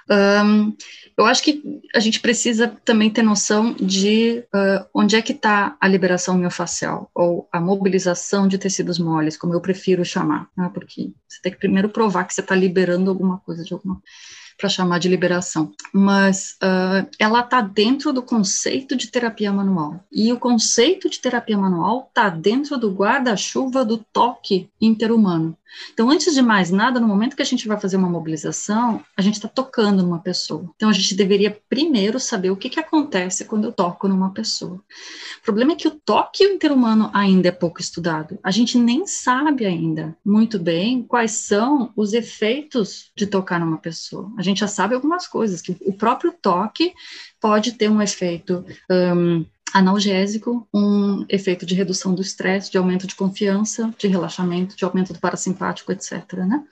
Um, eu acho que a gente precisa também ter noção de uh, onde é que está a liberação miofascial, ou a mobilização de tecidos moles, como eu prefiro chamar, né? porque você tem que primeiro provar que você está liberando alguma coisa de alguma para chamar de liberação, mas uh, ela está dentro do conceito de terapia manual. E o conceito de terapia manual está dentro do guarda-chuva do toque interhumano. Então, antes de mais nada, no momento que a gente vai fazer uma mobilização, a gente está tocando numa pessoa. Então, a gente deveria primeiro saber o que, que acontece quando eu toco numa pessoa. O problema é que o toque interhumano ainda é pouco estudado. A gente nem sabe ainda muito bem quais são os efeitos de tocar numa pessoa. A gente já sabe algumas coisas, que o próprio toque pode ter um efeito um, analgésico, um efeito de redução do estresse, de aumento de confiança, de relaxamento, de aumento do parasimpático, etc. Né?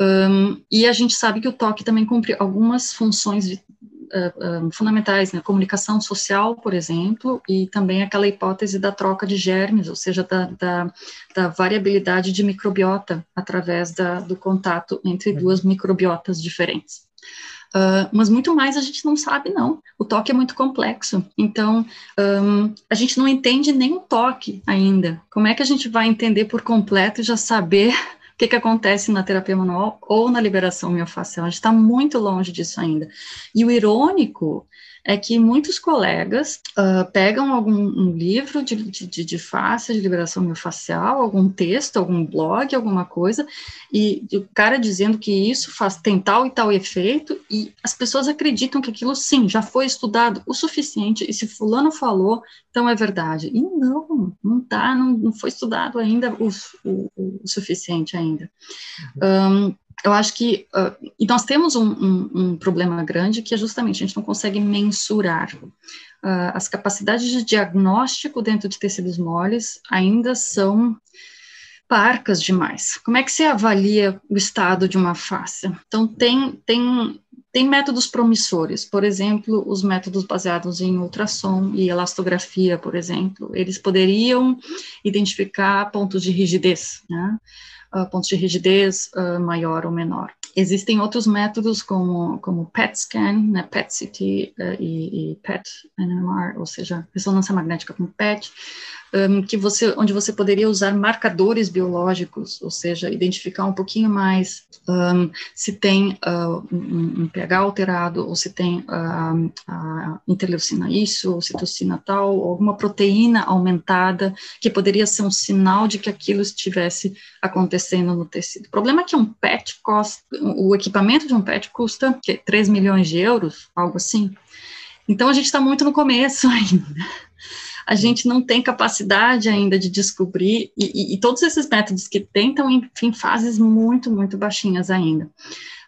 Um, e a gente sabe que o toque também cumpre algumas funções de, uh, uh, fundamentais, né? Comunicação social, por exemplo, e também aquela hipótese da troca de germes, ou seja, da, da, da variabilidade de microbiota através da, do contato entre uhum. duas microbiotas diferentes. Uh, mas muito mais a gente não sabe, não. O toque é muito complexo. Então, um, a gente não entende nem o toque ainda. Como é que a gente vai entender por completo e já saber <laughs> o que, que acontece na terapia manual ou na liberação miofascial? A gente está muito longe disso ainda. E o irônico é que muitos colegas uh, pegam algum um livro de, de, de face, de liberação miofascial, algum texto, algum blog, alguma coisa, e o cara dizendo que isso faz, tem tal e tal efeito, e as pessoas acreditam que aquilo, sim, já foi estudado o suficiente, e se fulano falou, então é verdade. E não, não tá, não, não foi estudado ainda o, o, o suficiente ainda. Um, eu acho que uh, e nós temos um, um, um, problema grande que é justamente a gente não consegue mensurar uh, as capacidades de diagnóstico dentro de tecidos moles ainda são parcas demais. Como é que você avalia o estado de uma face? Então tem tem tem métodos promissores, por exemplo, os métodos baseados em ultrassom e elastografia, por exemplo, eles poderiam identificar pontos de rigidez, né? Uh, pontos de rigidez uh, maior ou menor. Existem outros métodos como, como PET scan, né, PET-CT uh, e, e PET-NMR, ou seja, ressonância magnética com PET, um, que você, onde você poderia usar marcadores biológicos, ou seja, identificar um pouquinho mais um, se tem uh, um, um, pH alterado, ou se tem uh, a interleucina isso, ou citocina tal, ou alguma proteína aumentada, que poderia ser um sinal de que aquilo estivesse acontecendo no tecido. O problema é que um PET custa, o equipamento de um PET custa que, 3 milhões de euros, algo assim. Então a gente está muito no começo <laughs> ainda a gente não tem capacidade ainda de descobrir, e, e, e todos esses métodos que tentam em, em fases muito, muito baixinhas ainda.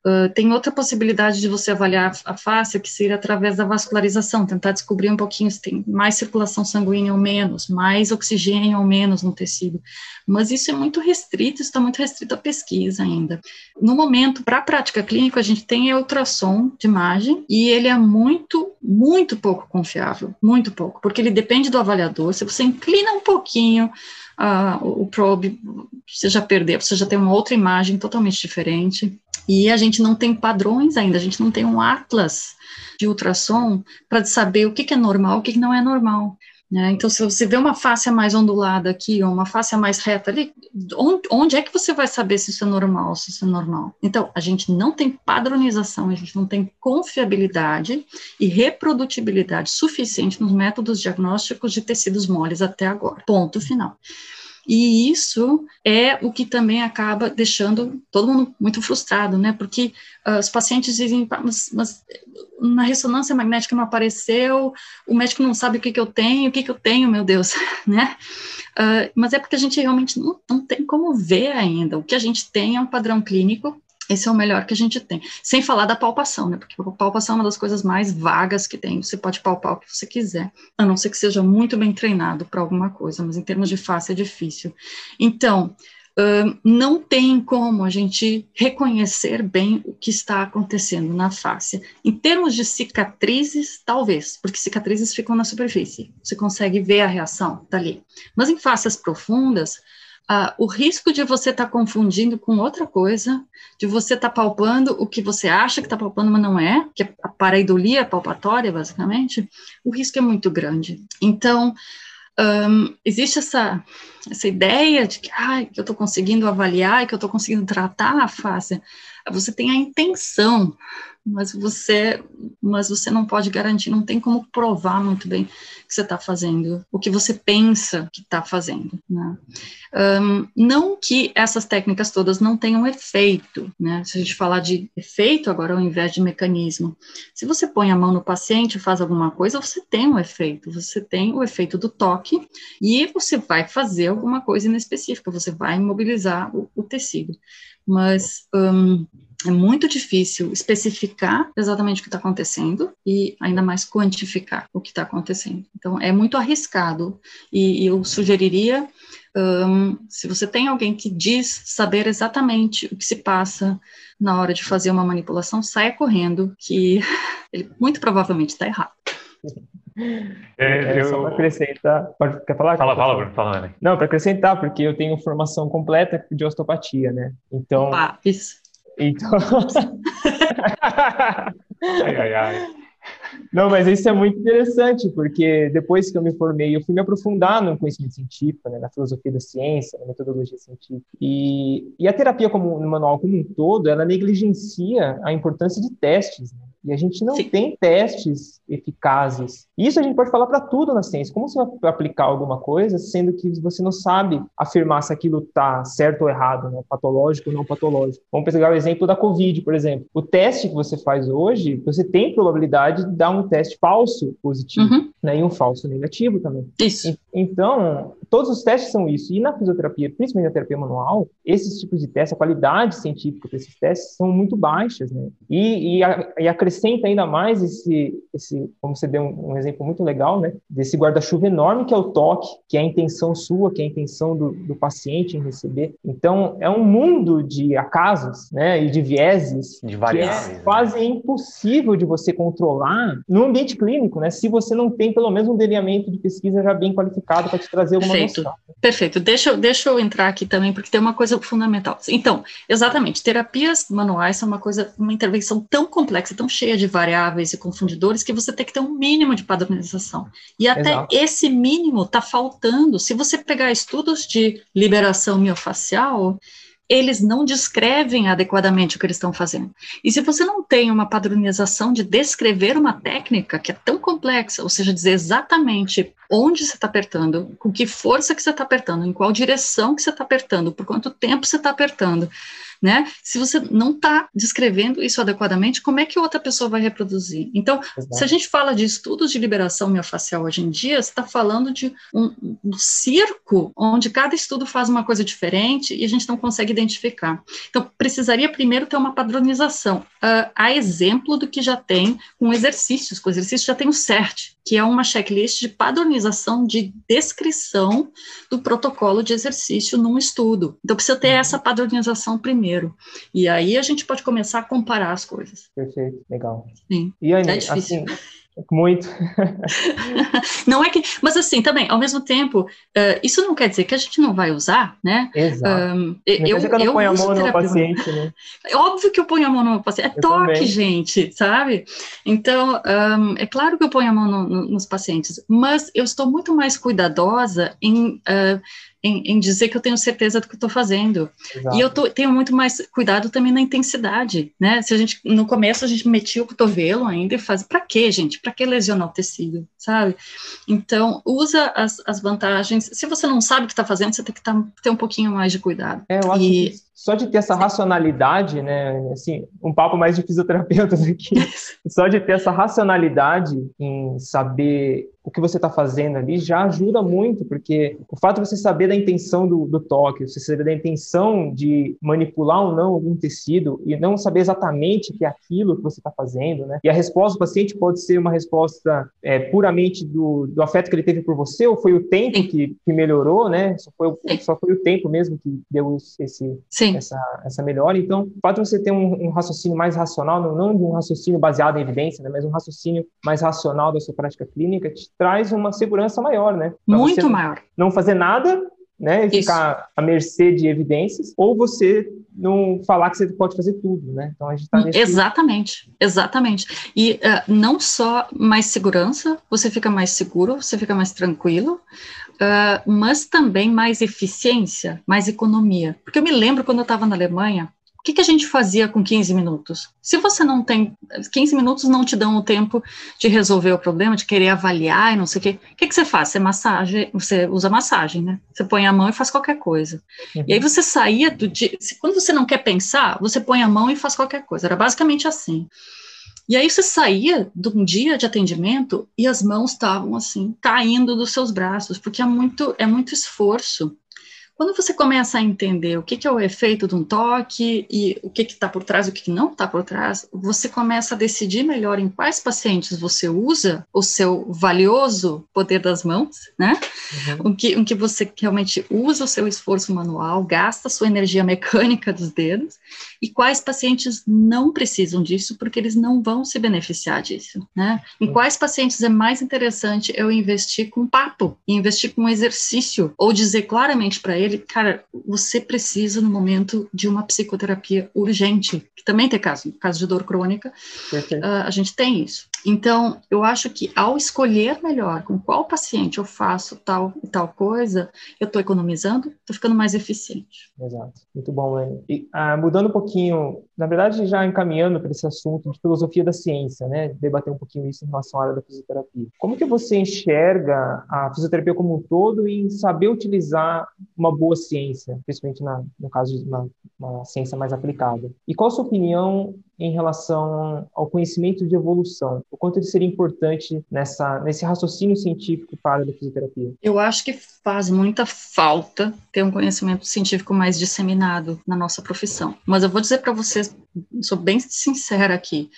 Uh, tem outra possibilidade de você avaliar a face, que seria através da vascularização, tentar descobrir um pouquinho se tem mais circulação sanguínea ou menos, mais oxigênio ou menos no tecido. Mas isso é muito restrito, está muito restrito à pesquisa ainda. No momento, para a prática clínica, a gente tem ultrassom de imagem e ele é muito, muito pouco confiável, muito pouco, porque ele depende do avaliador. Se você inclina um pouquinho, uh, o probe, você já perdeu, você já tem uma outra imagem totalmente diferente. E a gente não tem padrões ainda, a gente não tem um atlas de ultrassom para saber o que, que é normal, o que, que não é normal. Né? Então, se você vê uma face mais ondulada aqui, ou uma face mais reta ali, onde, onde, é que você vai saber se isso é normal, se isso é normal? Então, a gente não tem padronização, a gente não tem confiabilidade e reprodutibilidade suficiente nos métodos diagnósticos de tecidos moles até agora. Ponto final. E isso é o que também acaba deixando todo mundo muito frustrado, né? Porque uh, os pacientes dizem, mas, mas, na ressonância magnética não apareceu, o médico não sabe o que, que eu tenho, o que, que eu tenho, meu Deus, <laughs> né? Uh, mas é porque a gente realmente não, não tem como ver ainda. O que a gente tem é um padrão clínico esse é o melhor que a gente tem. Sem falar da palpação, né? Porque palpação é uma das coisas mais vagas que tem. Você pode palpar o que você quiser, a não ser que seja muito bem treinado para alguma coisa, mas em termos de face é difícil. Então, uh, não tem como a gente reconhecer bem o que está acontecendo na face. Em termos de cicatrizes, talvez, porque cicatrizes ficam na superfície. Você consegue ver a reação dali. Mas em faces profundas, ah, o risco de você estar tá confundindo com outra coisa, de você estar tá palpando o que você acha que está palpando, mas não é, que é a pareidolia palpatória, basicamente, o risco é muito grande. Então, um, existe essa, essa ideia de que, ai, que eu estou conseguindo avaliar, que eu estou conseguindo tratar a face. Você tem a intenção mas você, mas você não pode garantir, não tem como provar muito bem que você está fazendo, o que você pensa que está fazendo. Né? Um, não que essas técnicas todas não tenham efeito, né? Se a gente falar de efeito agora ao invés de mecanismo, se você põe a mão no paciente faz alguma coisa, você tem um efeito, você tem o efeito do toque e você vai fazer alguma coisa inespecífica, você vai imobilizar o, o tecido. Mas um, é muito difícil especificar exatamente o que está acontecendo e ainda mais quantificar o que está acontecendo. Então, é muito arriscado e, e eu sugeriria Um, se você tem alguém que diz saber exatamente o que se passa na hora de fazer uma manipulação, saia correndo, que <laughs> ele muito provavelmente está errado. É, é, eu... Só para acrescentar. Pode, quer falar? Fala, fala, Bruno, fala, né? Não, para acrescentar, porque eu tenho formação completa de osteopatia, né? Então. Opa, isso. Então. <laughs> ai, ai, ai. Não, mas isso é muito interessante, porque depois que eu me formei, eu fui me aprofundar no conhecimento científico, né, na filosofia da ciência, na metodologia científica. E, e a terapia como no manual como um todo, ela negligencia a importância de testes. Né? E a gente não Sim. tem testes eficazes. Isso a gente pode falar para tudo na ciência. Como você vai aplicar alguma coisa, sendo que você não sabe afirmar se aquilo está certo ou errado, né? patológico ou não patológico. Vamos pegar o exemplo da COVID, por exemplo. O teste que você faz hoje, você tem probabilidade dar um teste falso positivo, uhum. né? e um falso negativo também. Isso. Então, todos os testes são isso. E na fisioterapia, principalmente na terapia manual, esses tipos de testes, a qualidade científica desses testes são muito baixas, né? E, e, a, e acrescenta ainda mais esse, esse como você deu um, um exemplo muito legal, né? Desse guarda-chuva enorme que é o toque, que é a intenção sua, que é a intenção do, do paciente em receber. Então, é um mundo de acasos, né? E de vieses. De variáveis. Que é quase né? impossível de você controlar no ambiente clínico, né? Se você não tem pelo menos um delineamento de pesquisa já bem qualificado para te trazer alguma Perfeito. noção. Perfeito. Deixa, deixa eu entrar aqui também, porque tem uma coisa fundamental. Então, exatamente, terapias manuais são uma coisa, uma intervenção tão complexa, tão cheia de variáveis e confundidores, que você tem que ter um mínimo de padronização. E até Exato. esse mínimo está faltando. Se você pegar estudos de liberação miofacial, eles não descrevem adequadamente o que eles estão fazendo. E se você não tem uma padronização de descrever uma técnica que é tão complexa, ou seja, dizer exatamente onde você está apertando, com que força que você está apertando, em qual direção que você está apertando, por quanto tempo você está apertando, né? Se você não está descrevendo isso adequadamente, como é que outra pessoa vai reproduzir? Então, Exato. se a gente fala de estudos de liberação miofascial hoje em dia, você está falando de um, um, circo onde cada estudo faz uma coisa diferente e a gente não consegue identificar. Então, precisaria primeiro ter uma padronização, uh, a exemplo do que já tem com exercícios, com exercícios já tem o CERT, que é uma checklist de padronização de descrição do protocolo de exercício num estudo. Então, precisa ter uhum. essa padronização primeiro. E aí a gente pode começar a comparar as coisas. Perfeito, legal. Sim. E aí, é assim, muito. <laughs> não é que, mas assim, também, ao mesmo tempo, uh, isso não quer dizer que a gente não vai usar, né? Exato. Um, eu, eu, eu ponho a mão no paciente, né? É óbvio que eu ponho a mão no paciente. É eu toque, também. gente, sabe? Então, um, é claro que eu ponho a mão no, no, nos pacientes, mas eu estou muito mais cuidadosa em uh, em, em, dizer que eu tenho certeza do que estou fazendo. Exato. E eu tô, tenho muito mais cuidado também na intensidade, né? Se a gente, no começo, a gente metia o cotovelo ainda e faz, para quê, gente? Para que lesionar o tecido, sabe? Então, usa as, as vantagens. Se você não sabe o que está fazendo, você tem que tá, ter um pouquinho mais de cuidado. É, eu acho e, que só de ter essa racionalidade, né, assim, um papo mais de fisioterapeutas aqui, <laughs> só de ter essa racionalidade em saber o que você está fazendo ali já ajuda muito, porque o fato de você saber da intenção do, do toque, você saber da intenção de manipular ou não algum tecido e não saber exatamente que é aquilo que você está fazendo, né? E a resposta do paciente pode ser uma resposta é, puramente do, do afeto que ele teve por você, ou foi o tempo que, que melhorou, né? Só foi, só foi o tempo mesmo que deu esse, essa, essa melhora. Então, o fato de você ter um, um raciocínio mais racional, não, não um raciocínio baseado em evidência, né? Mas um raciocínio mais racional da sua prática clínica, te traz uma segurança maior, né? Pra Muito maior. Não fazer nada, né? E ficar Isso. à mercê de evidências, ou você não falar que você pode fazer tudo, né? Então a gente tá nesse... Exatamente, exatamente. E uh, não só mais segurança, você fica mais seguro, você fica mais tranquilo, uh, mas também mais eficiência, mais economia. Porque eu me lembro quando eu estava na Alemanha, o que, que, a gente fazia com 15 minutos? Se você não tem, 15 minutos não te dão o tempo de resolver o problema, de querer avaliar e não sei o quê, o que, que você faz? Você, massagem, você usa massagem, né? Você põe a mão e faz qualquer coisa. Uhum. E aí você saía do dia, quando você não quer pensar, você põe a mão e faz qualquer coisa. Era basicamente assim. E aí você saía de um dia de atendimento e as mãos estavam assim, caindo dos seus braços, porque é muito, é muito esforço Quando você começa a entender o que, que é o efeito de um toque e o que está por trás e o que não está por trás, você começa a decidir melhor em quais pacientes você usa o seu valioso poder das mãos, né? Uhum. O, que, o que você realmente usa o seu esforço manual, gasta a sua energia mecânica dos dedos, e quais pacientes não precisam disso porque eles não vão se beneficiar disso, né? Em uhum. quais pacientes é mais interessante eu investir com papo, investir com exercício, ou dizer claramente para ele ele, cara, você precisa no momento de uma psicoterapia urgente, que também tem caso, caso de dor crônica, uh, a gente tem isso. Então, eu acho que ao escolher melhor com qual paciente eu faço tal e tal coisa, eu estou economizando, estou ficando mais eficiente. Exato. Muito bom, Lene. E ah, mudando um pouquinho, na verdade, já encaminhando para esse assunto de filosofia da ciência, né? Debater um pouquinho isso em relação à área da fisioterapia. Como que você enxerga a fisioterapia como um todo em saber utilizar uma boa ciência, principalmente na, no caso de uma, uma ciência mais aplicada? E qual a sua opinião em relação ao conhecimento de evolução? O quanto ele seria importante nessa, nesse raciocínio científico para a fisioterapia? Eu acho que faz muita falta ter um conhecimento científico mais disseminado na nossa profissão. Mas eu vou dizer para vocês, sou bem sincera aqui,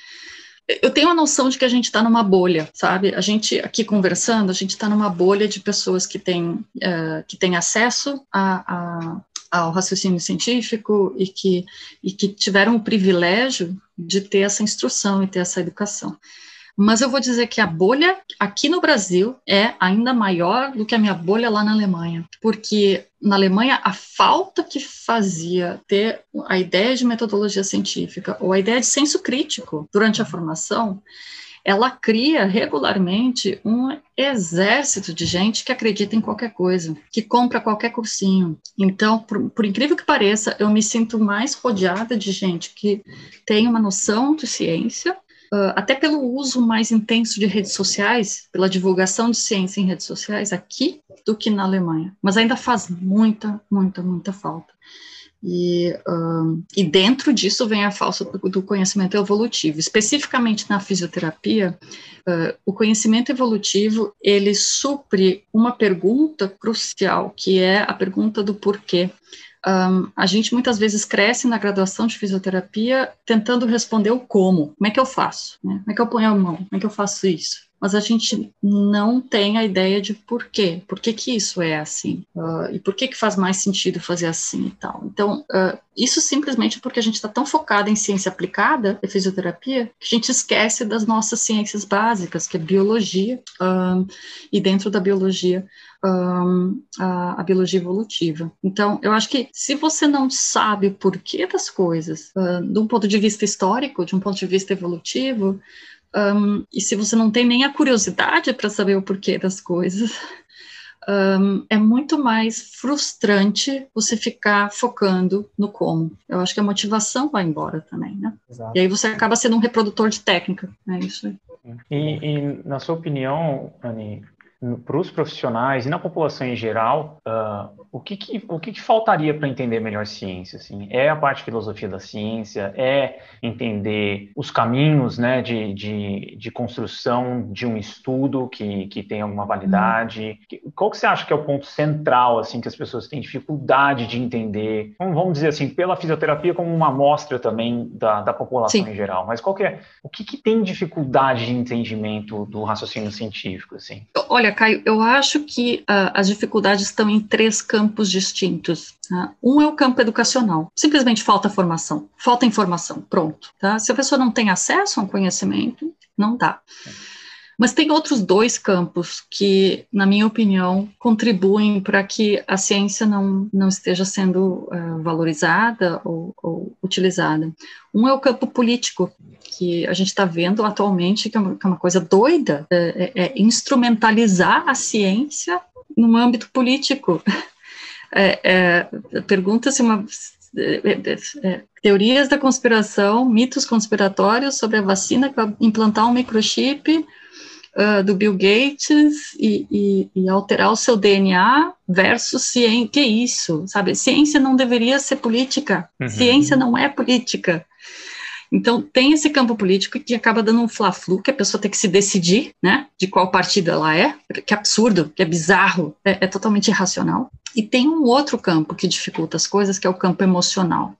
eu tenho a noção de que a gente está numa bolha, sabe? A gente aqui conversando, a gente está numa bolha de pessoas que têm uh, que têm acesso a, a, ao raciocínio científico e que, e que tiveram o privilégio de ter essa instrução e ter essa educação. Mas eu vou dizer que a bolha aqui no Brasil é ainda maior do que a minha bolha lá na Alemanha, porque na Alemanha a falta que fazia ter a ideia de metodologia científica ou a ideia de senso crítico durante a formação ela cria regularmente um exército de gente que acredita em qualquer coisa, que compra qualquer cursinho. Então, por, por, incrível que pareça, eu me sinto mais rodeada de gente que tem uma noção de ciência, uh, até pelo uso mais intenso de redes sociais, pela divulgação de ciência em redes sociais aqui, do que na Alemanha. Mas ainda faz muita, muita, muita falta. E, e dentro disso vem a falsa do conhecimento evolutivo. Especificamente na fisioterapia, uh, o conhecimento evolutivo ele supre uma pergunta crucial, que é a pergunta do porquê. Um, a gente muitas vezes cresce na graduação de fisioterapia tentando responder o como. Como é que eu faço? Né? Como é que eu ponho a mão? Como é que eu faço isso? Mas a gente não tem a ideia de por quê, por que, que isso é assim, uh, e por que, que faz mais sentido fazer assim e tal. Então, uh, isso simplesmente porque a gente está tão focado em ciência aplicada, em fisioterapia, que a gente esquece das nossas ciências básicas, que é biologia, um, e dentro da biologia, um, a, a, biologia evolutiva. Então, eu acho que se você não sabe o porquê das coisas, uh, de um ponto de vista histórico, de um ponto de vista evolutivo, um, e se você não tem nem a curiosidade para saber o porquê das coisas, um, é muito mais frustrante você ficar focando no como. Eu acho que a motivação vai embora também, né? Exato. E aí você acaba sendo um reprodutor de técnica, é isso. E, e na sua opinião, Anne, para os profissionais e na população em geral, uh, o, que, que, o que, que faltaria para entender melhor ciência? Assim? É a parte de filosofia da ciência? É entender os caminhos né, de, de, de construção de um estudo que, que tem alguma validade? Hum. Qual que você acha que é o ponto central assim que as pessoas têm dificuldade de entender? Vamos dizer assim, pela fisioterapia como uma amostra também da, da população Sim. em geral. Mas qual que é, o que, que tem dificuldade de entendimento do raciocínio científico? Assim? Olha, Olha, Caio, eu acho que uh, as dificuldades estão em três campos distintos. Tá? Um é o campo educacional. Simplesmente falta formação, falta informação, pronto. Tá? Se a pessoa não tem acesso a um conhecimento, não dá. Mas tem outros dois campos que, na minha opinião, contribuem para que a ciência não, não esteja sendo uh, valorizada ou, ou, utilizada. Um é o campo político, que a gente está vendo atualmente, que é, uma, que é uma coisa doida, é, é, é, instrumentalizar a ciência no âmbito político. <laughs> É, é, pergunta-se uma teorias da conspiração, mitos conspiratórios sobre a vacina para implantar um microchip uh, do Bill Gates e, e, e, alterar o seu DNA versus ciência. Que isso, sabe? Ciência não deveria ser política. Uhum. Ciência não é política. Então, tem esse campo político que acaba dando um fla-flu, que a pessoa tem que se decidir, né, de qual partido ela é, que é absurdo, que é bizarro, é, é totalmente irracional. E tem um outro campo que dificulta as coisas, que é o campo emocional.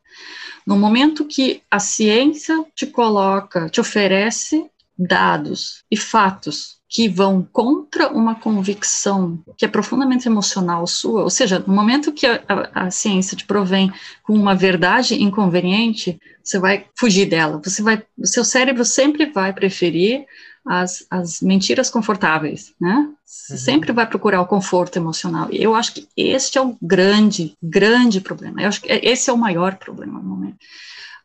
No momento que a ciência te coloca, te oferece dados e fatos que vão contra uma convicção que é profundamente emocional sua, ou seja, no momento que a, a, a, ciência te provém com uma verdade inconveniente, você vai fugir dela. Você vai, o seu cérebro sempre vai preferir as, as mentiras confortáveis, né? Você uhum. sempre vai procurar o conforto emocional. E eu acho que este é o grande, grande problema. Eu acho que esse é o maior problema no momento.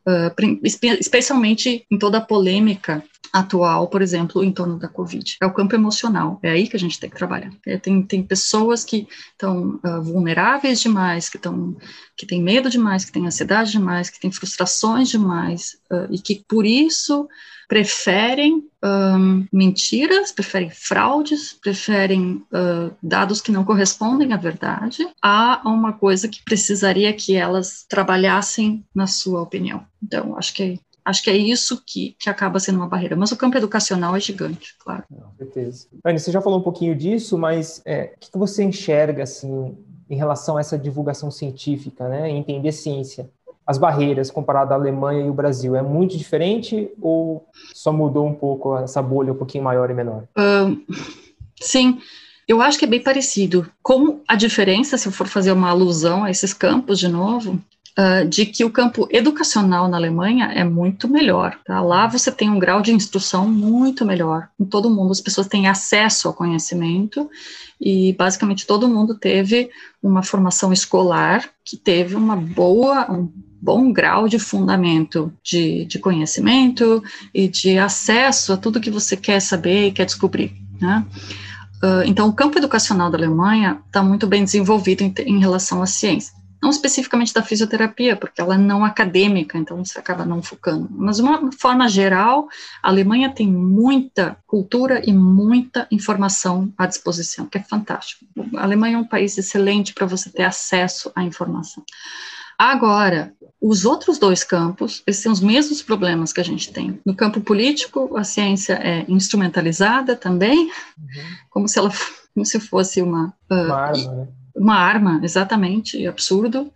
Uh, especialmente em toda a polêmica atual, por exemplo, em torno da Covid. É o campo emocional, é aí que a gente tem que trabalhar. É, tem, tem pessoas que estão uh, vulneráveis demais, que, estão que têm medo demais, que têm ansiedade demais, que têm frustrações demais, uh, e que por isso preferem um, mentiras, preferem fraudes, preferem uh, dados que não correspondem à verdade, a uma coisa que precisaria que elas trabalhassem na sua opinião. Então, acho que Acho que é isso que, que acaba sendo uma barreira. Mas o campo educacional é gigante, claro. Com certeza. Anne, você já falou um pouquinho disso, mas é, o que você enxerga assim, em relação a essa divulgação científica, né? Entender ciência? As barreiras comparado à Alemanha e o Brasil, é muito diferente ou só mudou um pouco essa bolha um pouquinho maior e menor? Sim. Eu acho que é bem parecido. Como a diferença, se eu for fazer uma alusão a esses campos de novo, uh, de que o campo educacional na Alemanha é muito melhor. Tá? Lá você tem um grau de instrução muito melhor. Em todo mundo as pessoas têm acesso ao conhecimento e basicamente todo mundo teve uma formação escolar que teve uma boa, um bom grau de fundamento de, de conhecimento e de acesso a tudo que você quer saber e quer descobrir. Né? Uh, então, o campo educacional da Alemanha está muito bem desenvolvido em, em relação à ciência não especificamente da fisioterapia, porque ela é não acadêmica, então você acaba não focando. Mas, de uma forma geral, a Alemanha tem muita cultura e muita informação à disposição, que é fantástico. A Alemanha é um país excelente para você ter acesso à informação. Agora, os outros dois campos, eles têm os mesmos problemas que a gente tem. No campo político, a ciência é instrumentalizada também, uhum. como se ela como se fosse uma, uh, uma arma, né? uma arma, exatamente, absurdo,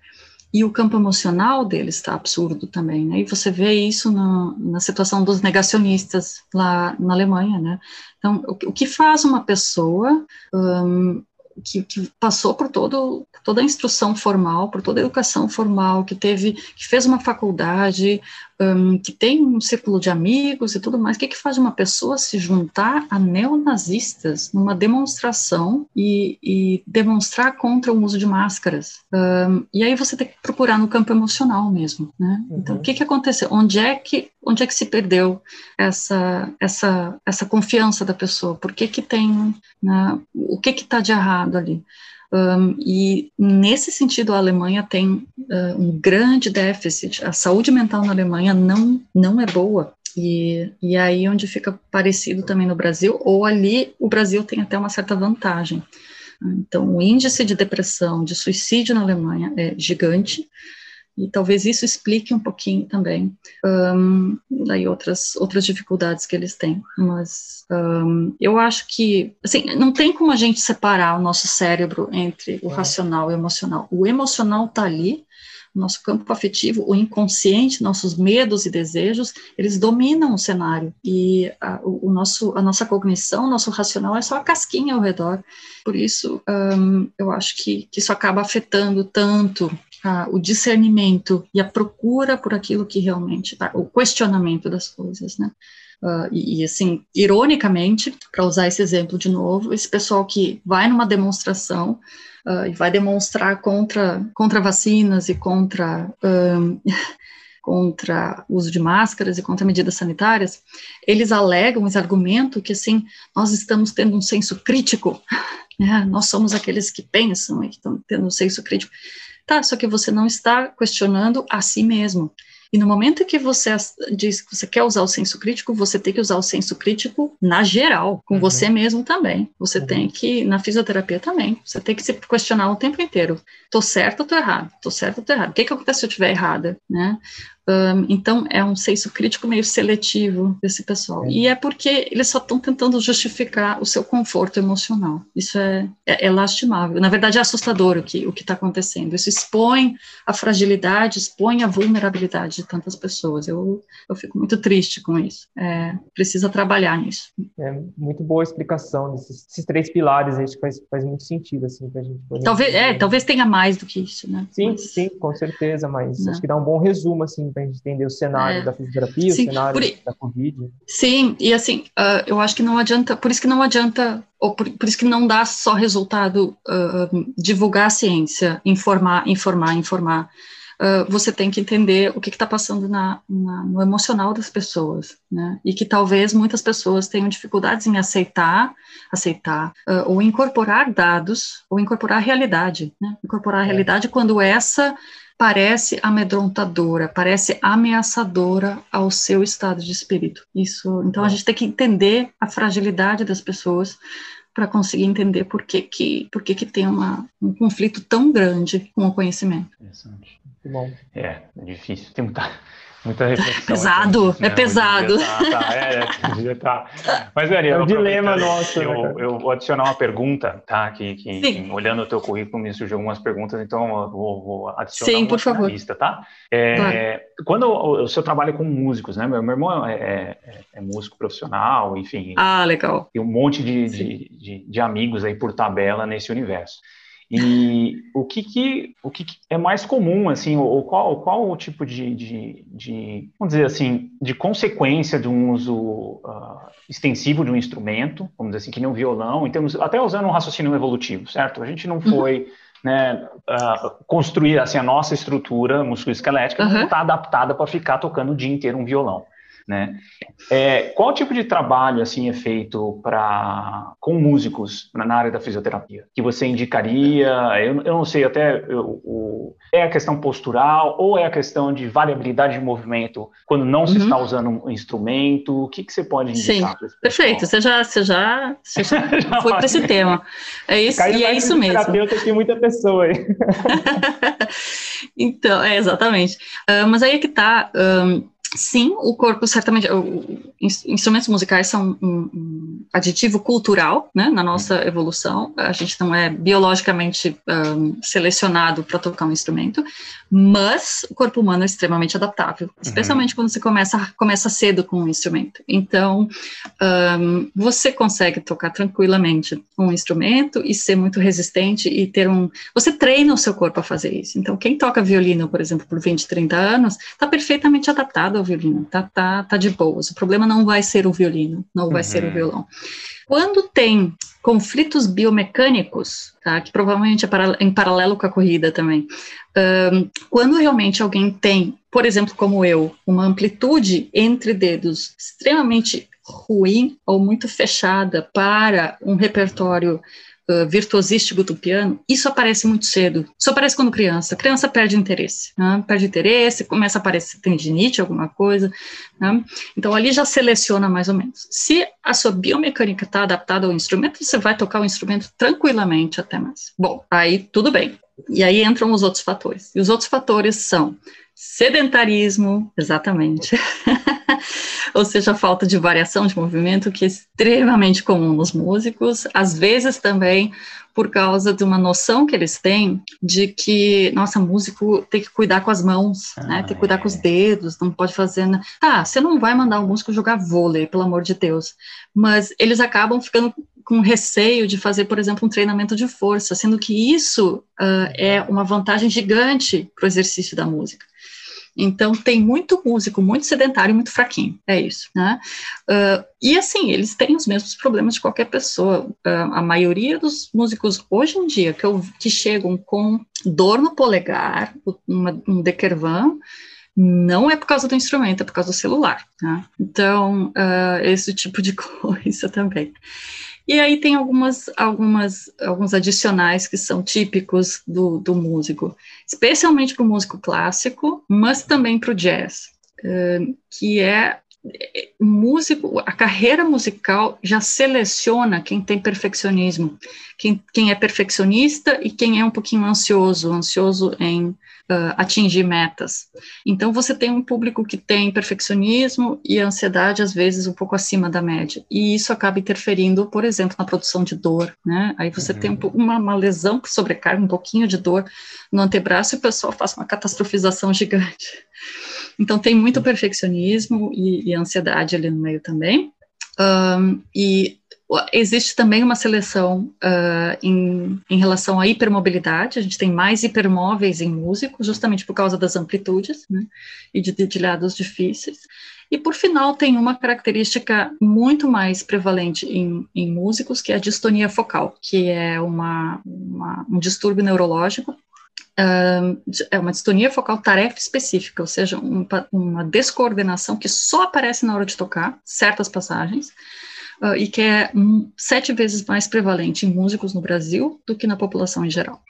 e o campo emocional deles está absurdo também, né? E você vê isso na, na situação dos negacionistas lá na Alemanha, né? Então, o, o que faz uma pessoa um, que, que, passou por todo, toda a instrução formal, por toda a educação formal, que teve, que fez uma faculdade, um, que tem um círculo de amigos e tudo mais, o que, que faz uma pessoa se juntar a neonazistas numa demonstração e, e demonstrar contra o uso de máscaras? Um, e aí você tem que procurar no campo emocional mesmo, né? Uhum. Então, o que, que aconteceu? Onde é que, onde é que se perdeu essa, essa, essa confiança da pessoa? Por que que tem, né, o que que está de errado ali? Um, e nesse sentido, a Alemanha tem uh, um grande déficit. A saúde mental na Alemanha não, não é boa. E, e aí onde fica parecido também no Brasil, ou ali o Brasil tem até uma certa vantagem. Então, o índice de depressão, de suicídio na Alemanha é gigante, e talvez isso explique um pouquinho também um, daí outras outras dificuldades que eles têm. Mas um, eu acho que assim não tem como a gente separar o nosso cérebro entre o racional e o emocional. O emocional está ali nosso campo afetivo, o inconsciente, nossos medos e desejos, eles dominam o cenário. E a, o, nosso, a nossa cognição, o nosso racional é só a casquinha ao redor. Por isso, eu acho que, que isso acaba afetando tanto o discernimento e a procura por aquilo que realmente tá, o questionamento das coisas, né? Uh, e, e, assim, ironicamente, para usar esse exemplo de novo, esse pessoal que vai numa demonstração uh, e vai demonstrar contra, contra vacinas e contra. Um, <laughs> contra uso de máscaras e contra medidas sanitárias, eles alegam, eles argumentam que, assim, nós estamos tendo um senso crítico, <laughs> né? nós somos aqueles que pensam e que estão tendo um senso crítico. Tá, só que você não está questionando a si mesmo. E no momento que você diz que você quer usar o senso crítico, você tem que usar o senso crítico na geral, com uhum. você mesmo também. Você uhum. tem que, na fisioterapia também, você tem que se questionar o tempo inteiro. Tô certo ou tô errado? Tô certo ou tô errado? O que, que acontece se eu estiver errada? Né? Um, então, é um senso crítico meio seletivo desse pessoal. É. E é porque eles só estão tentando justificar o seu conforto emocional. Isso é, é, é lastimável. Na verdade, é assustador o que o está acontecendo. Isso expõe a fragilidade, expõe a vulnerabilidade de tantas pessoas. Eu, eu fico muito triste com isso. É, precisa trabalhar nisso. É muito boa a explicação desses três pilares. Acho que faz, faz muito sentido assim para gente. Talvez, é, talvez tenha mais do que isso, né? Sim, mas, sim, com certeza. Mas não. acho que dá um bom resumo assim para a gente entender o cenário é. da fisioterapia, sim, o cenário por, da Covid. Sim, e assim, uh, eu acho que não adianta, por isso que não adianta, ou por, por isso que não dá só resultado uh, divulgar a ciência, informar, informar, informar. Uh, você tem que entender o que está passando na, na, no emocional das pessoas, né? E que talvez muitas pessoas tenham dificuldades em aceitar, aceitar, uh, ou incorporar dados, ou incorporar a realidade, né? Incorporar a é. realidade quando essa parece amedrontadora, parece ameaçadora ao seu estado de espírito. Isso, então a é. gente tem que entender a fragilidade das pessoas para conseguir entender por que que, por que, que tem uma, um conflito tão grande com o conhecimento. Interessante. Bom. É, é difícil, tem muita, muita reflexão. Pesado, aqui, é né? pesado. Tá, tá, é, tá. Mas, Dani, é um dilema nosso. Eu, né, eu, vou adicionar uma pergunta, tá? Que, que, que, olhando o teu currículo me surgiu algumas perguntas, então eu vou, vou adicionar Sim, por favor. lista, tá? É, claro. Quando o, o seu trabalho com músicos, né? Meu, meu irmão é, é, é, músico profissional, enfim. Ah, legal. Tem um monte de, de, de, de amigos aí por tabela nesse universo. E o que, que o que, que, é mais comum, assim, ou qual, qual o tipo de, de, de, vamos dizer assim, de consequência de um uso uh, extensivo de um instrumento, vamos dizer assim, que nem um violão, em termos, até usando um raciocínio evolutivo, certo? A gente não foi né, uh, construir assim a nossa estrutura musculoesquelética uhum. não está adaptada para ficar tocando o dia inteiro um violão. Né? É, qual tipo de trabalho assim é feito para com músicos na área da fisioterapia que você indicaria? Eu, eu não sei até eu, o, é a questão postural ou é a questão de variabilidade de movimento quando não uhum. se está usando um instrumento? O que, que você pode indicar? Sim, perfeito. Você já, você já, você já, <laughs> já foi para esse tema. É isso Caiu e é isso mesmo. Tem muita pessoa aí. <laughs> então, é exatamente. Uh, mas aí é que está. Um, Sim, o corpo certamente. O, instrumentos musicais são um, um, aditivo cultural, né, na nossa uhum. evolução. A gente não é biologicamente um, selecionado para tocar um instrumento, mas o corpo humano é extremamente adaptável, uhum. especialmente uhum. quando você começa começa cedo com um instrumento. Então, você consegue tocar tranquilamente um instrumento e ser muito resistente e ter um. Você treina o seu corpo a fazer isso. Então, quem toca violino, por exemplo, por 20, 30 anos, está perfeitamente adaptado ao violino, tá, tá, tá de boas. O problema não vai ser o violino, não vai uhum. ser o uhum. violão. Quando tem conflitos biomecânicos, tá, que provavelmente é para, em paralelo com a corrida também, um, quando realmente alguém tem, por exemplo, como eu, uma amplitude entre dedos extremamente ruim ou muito fechada para um repertório virtuosístico do piano, isso aparece muito cedo. Isso aparece quando criança. A criança perde interesse, né? perde interesse, começa a aparecer tendinite, alguma coisa. Né? Então, ali já seleciona mais ou menos. Se a sua biomecânica está adaptada ao instrumento, você vai tocar o instrumento tranquilamente até mais. Bom, aí tudo bem. E aí entram os outros fatores. E os outros fatores são sedentarismo, exatamente. <laughs> <laughs> ou seja, a falta de variação de movimento, que é extremamente comum nos músicos, às vezes também por causa de uma noção que eles têm de que, nossa, músico tem que cuidar com as mãos, ah, né? Tem que cuidar é. com os dedos, não pode fazer. Ah, você não vai mandar o músico jogar vôlei, pelo amor de Deus. Mas eles acabam ficando com receio de fazer, por exemplo, um treinamento de força, sendo que isso uh, é uma vantagem gigante para o exercício da música. Então, tem muito músico, muito sedentário, muito fraquinho, é isso, né? Uh, e assim, eles têm os mesmos problemas de qualquer pessoa. Uh, a maioria dos músicos hoje em dia que, eu, que chegam com dor no polegar, uma, um Dekervan, não é por causa do instrumento, é por causa do celular. Né? Então, uh, esse tipo de <laughs> coisa também. E aí tem algumas, algumas, alguns adicionais que são típicos do, do músico, especialmente para o músico clássico, mas também para o jazz, que é músico, a carreira musical já seleciona quem tem perfeccionismo, quem, quem é perfeccionista e quem é um pouquinho ansioso, ansioso em uh, atingir metas. Então, você tem um público que tem perfeccionismo e ansiedade, às vezes, um pouco acima da média. E isso acaba interferindo, por exemplo, na produção de dor, né? Aí você uhum. tem uma, uma lesão que sobrecarga um pouquinho de dor no antebraço e o pessoal faz uma catastrofização <laughs> gigante. Então, tem muito perfeccionismo e, e ansiedade ali no meio também. Um, e existe também uma seleção uh, em, em, relação à hipermobilidade, a gente tem mais hipermóveis em músicos, justamente por causa das amplitudes né, e de dedilhados difíceis. E por final, tem uma característica muito mais prevalente em, em músicos, que é a distonia focal, que é uma, uma um distúrbio neurológico. É uma distonia focal tarefa específica, ou seja, um, uma descoordenação que só aparece na hora de tocar certas passagens, uh, e que é um, sete vezes mais prevalente em músicos no Brasil do que na população em geral.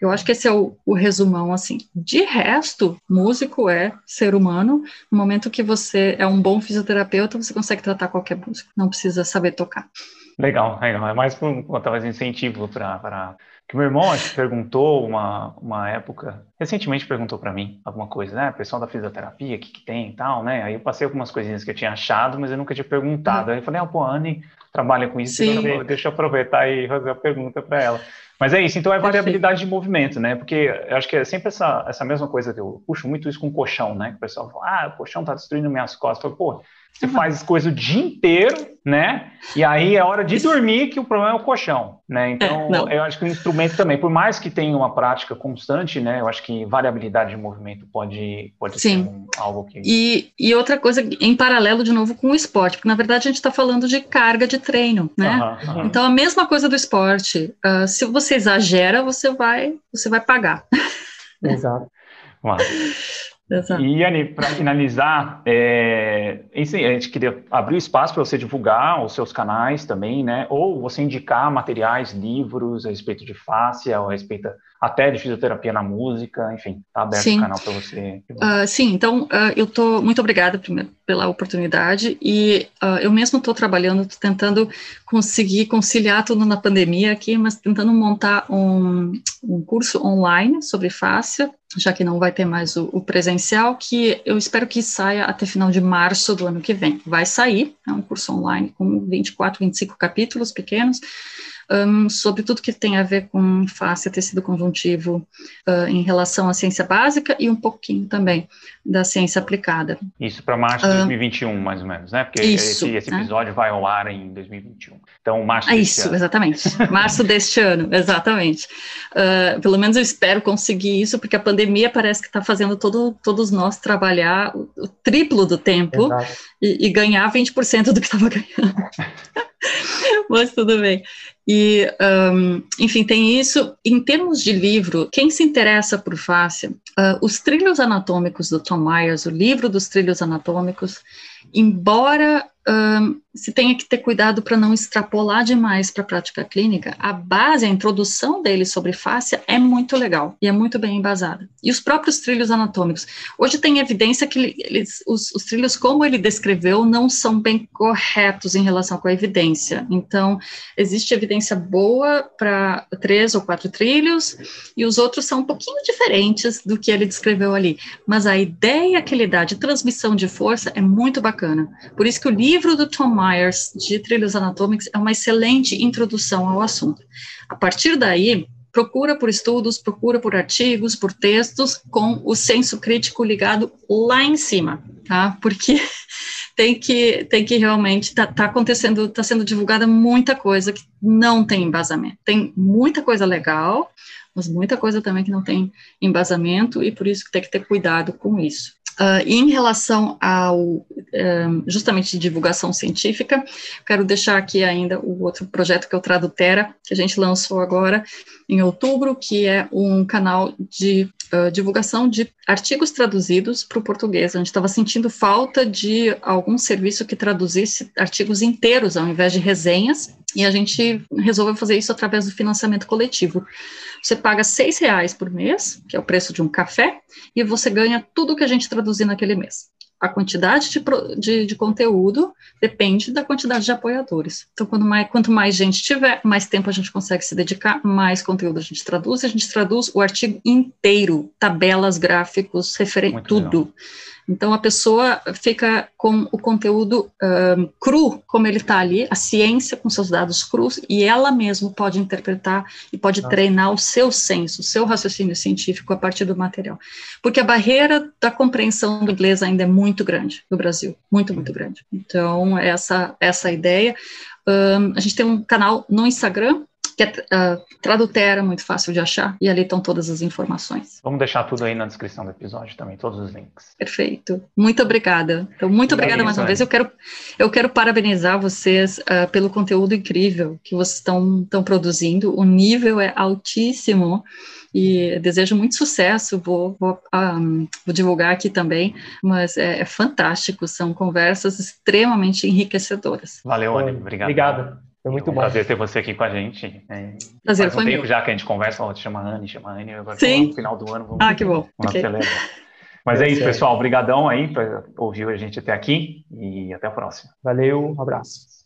Eu acho que esse é o, o resumão, assim. De resto, músico é ser humano. No momento que você é um bom fisioterapeuta, você consegue tratar qualquer músico. Não precisa saber tocar. Legal, legal. É mais por talvez incentivo para que meu irmão acho, perguntou uma, uma época, recentemente perguntou para mim alguma coisa, né? Pessoal da fisioterapia, o que, que tem e tal, né? Aí eu passei algumas coisinhas que eu tinha achado, mas eu nunca tinha perguntado. Uhum. Aí eu falei, ah, pô, a Anne trabalha com isso, então deixa eu aproveitar e fazer a pergunta para ela. Mas é isso, então é variabilidade de movimento, né? Porque eu acho que é sempre essa, essa mesma coisa que eu puxo muito isso com colchão, né? Que o pessoal fala, ah, o colchão tá destruindo minhas costas. Eu falo, pô, você faz coisa o dia inteiro, né? E aí é hora de dormir que o problema é o colchão, né? Então, é, eu acho que o instrumento também, por mais que tenha uma prática constante, né? Eu acho que variabilidade de movimento pode, pode Sim. ser um, algo que... E, e outra coisa, em paralelo, de novo, com o esporte, porque, na verdade, a gente está falando de carga de treino, né? Então, a mesma coisa do esporte. Uh, se você exagera, você vai, você vai pagar. Exato. Exato. E, Anny, para finalizar, é, a gente queria abrir espaço para você divulgar os seus canais também, né? Ou você indicar materiais, livros a respeito de ou a respeito até de fisioterapia na música, enfim, está aberto sim. o canal para você. Uh, sim, então uh, eu estou muito obrigada primeiro, pela oportunidade e uh, eu mesmo estou trabalhando, tô tentando conseguir conciliar tudo na pandemia aqui, mas tentando montar um, um curso online sobre fáscia, já que não vai ter mais o, o, presencial, que eu espero que saia até final de março do ano que vem. Vai sair, é um curso online com 24, 25 capítulos pequenos, um, sobre tudo que tem a ver com face, tecido conjuntivo uh, em relação à ciência básica e um pouquinho também da ciência aplicada. Isso para março de 2021, mais ou menos, né? Porque isso, esse, esse, né? episódio né? vai ao ar em 2021. Então, março ah, Isso, ano. exatamente. março deste ano, <laughs> exatamente. Uh, pelo menos eu espero conseguir isso, porque a pandemia parece que está fazendo todo, todos nós trabalhar o, o triplo do tempo e, e ganhar 20% do que estava <laughs> ganhando. Mas tudo bem. E, um, enfim, tem isso. Em termos de livro, quem se interessa por fáscia, uh, os trilhos anatômicos do Tom Myers, o livro dos trilhos anatômicos, embora um, se tenha que ter cuidado para não extrapolar demais para a prática clínica, a base, a introdução dele sobre fáscia é muito legal e é muito bem embasada. E os próprios trilhos anatômicos. Hoje tem evidência que eles, os, os trilhos, como ele descreveu, não são bem corretos em relação com a evidência. Então, existe evidência boa para três ou quatro trilhos e os outros são um pouquinho diferentes do que ele descreveu ali. Mas a ideia que ele dá de transmissão de força é muito bacana. Por isso que o livro do Tom Myers de trilhos anatômicos é uma excelente introdução ao assunto. A partir daí, procura por estudos, procura por artigos, por textos, com o senso crítico ligado lá em cima, tá? Porque <laughs> tem que, tem que realmente, tá, tá acontecendo, tá sendo divulgada muita coisa que não tem embasamento. Tem muita coisa legal, mas muita coisa também que não tem embasamento, e por isso tem que ter cuidado com isso. Uh, em relação ao um, justamente divulgação científica, quero deixar aqui ainda o outro projeto que é o Tradutera, que a gente lançou agora em outubro, que é um canal de uh, divulgação de artigos traduzidos para o português. A gente estava sentindo falta de algum serviço que traduzisse artigos inteiros ao invés de resenhas, e a gente resolveu fazer isso através do financiamento coletivo. Você paga seis reais por mês, que é o preço de um café, e você ganha tudo que a gente traduzir naquele mês. A quantidade de, de, de, conteúdo depende da quantidade de apoiadores. Então, quanto mais, quanto mais gente tiver, mais tempo a gente consegue se dedicar, mais conteúdo a gente traduz, a gente traduz o artigo inteiro, tabelas, gráficos, referência, tudo. Legal. Então, a pessoa fica com o conteúdo um, cru, como ele está ali, a ciência com seus dados crus, e ela mesma pode interpretar e pode ah. treinar o seu senso, o seu raciocínio científico a partir do material. Porque a barreira da compreensão do inglês ainda é muito grande no Brasil, muito, muito grande. Então, essa, essa é ideia. Um, a gente tem um canal no Instagram, que é uh, Tradutera, muito fácil de achar, e ali estão todas as informações. Vamos deixar tudo aí na descrição do episódio também, todos os links. Perfeito. Muito obrigada. Então, muito obrigada mais uma vez. Eu quero, eu quero parabenizar vocês uh, pelo conteúdo incrível que vocês estão produzindo. O nível é altíssimo e desejo muito sucesso. Vou, vou, um, ah, vou divulgar aqui também, mas é, é, fantástico. São conversas extremamente enriquecedoras. Valeu, Anny. Obrigado. Obrigado. Foi muito é um bom. Prazer ter você aqui com a gente. É, prazer faz um tempo meu. já que a gente conversa, ó, te chama Anne, chama Anne, agora Sim. no final do ano vamos, ah, que bom. vamos okay. acelerar. Mas é isso, pessoal. Obrigadão aí por ouvir a gente até aqui e até a próxima. Valeu, um abraço.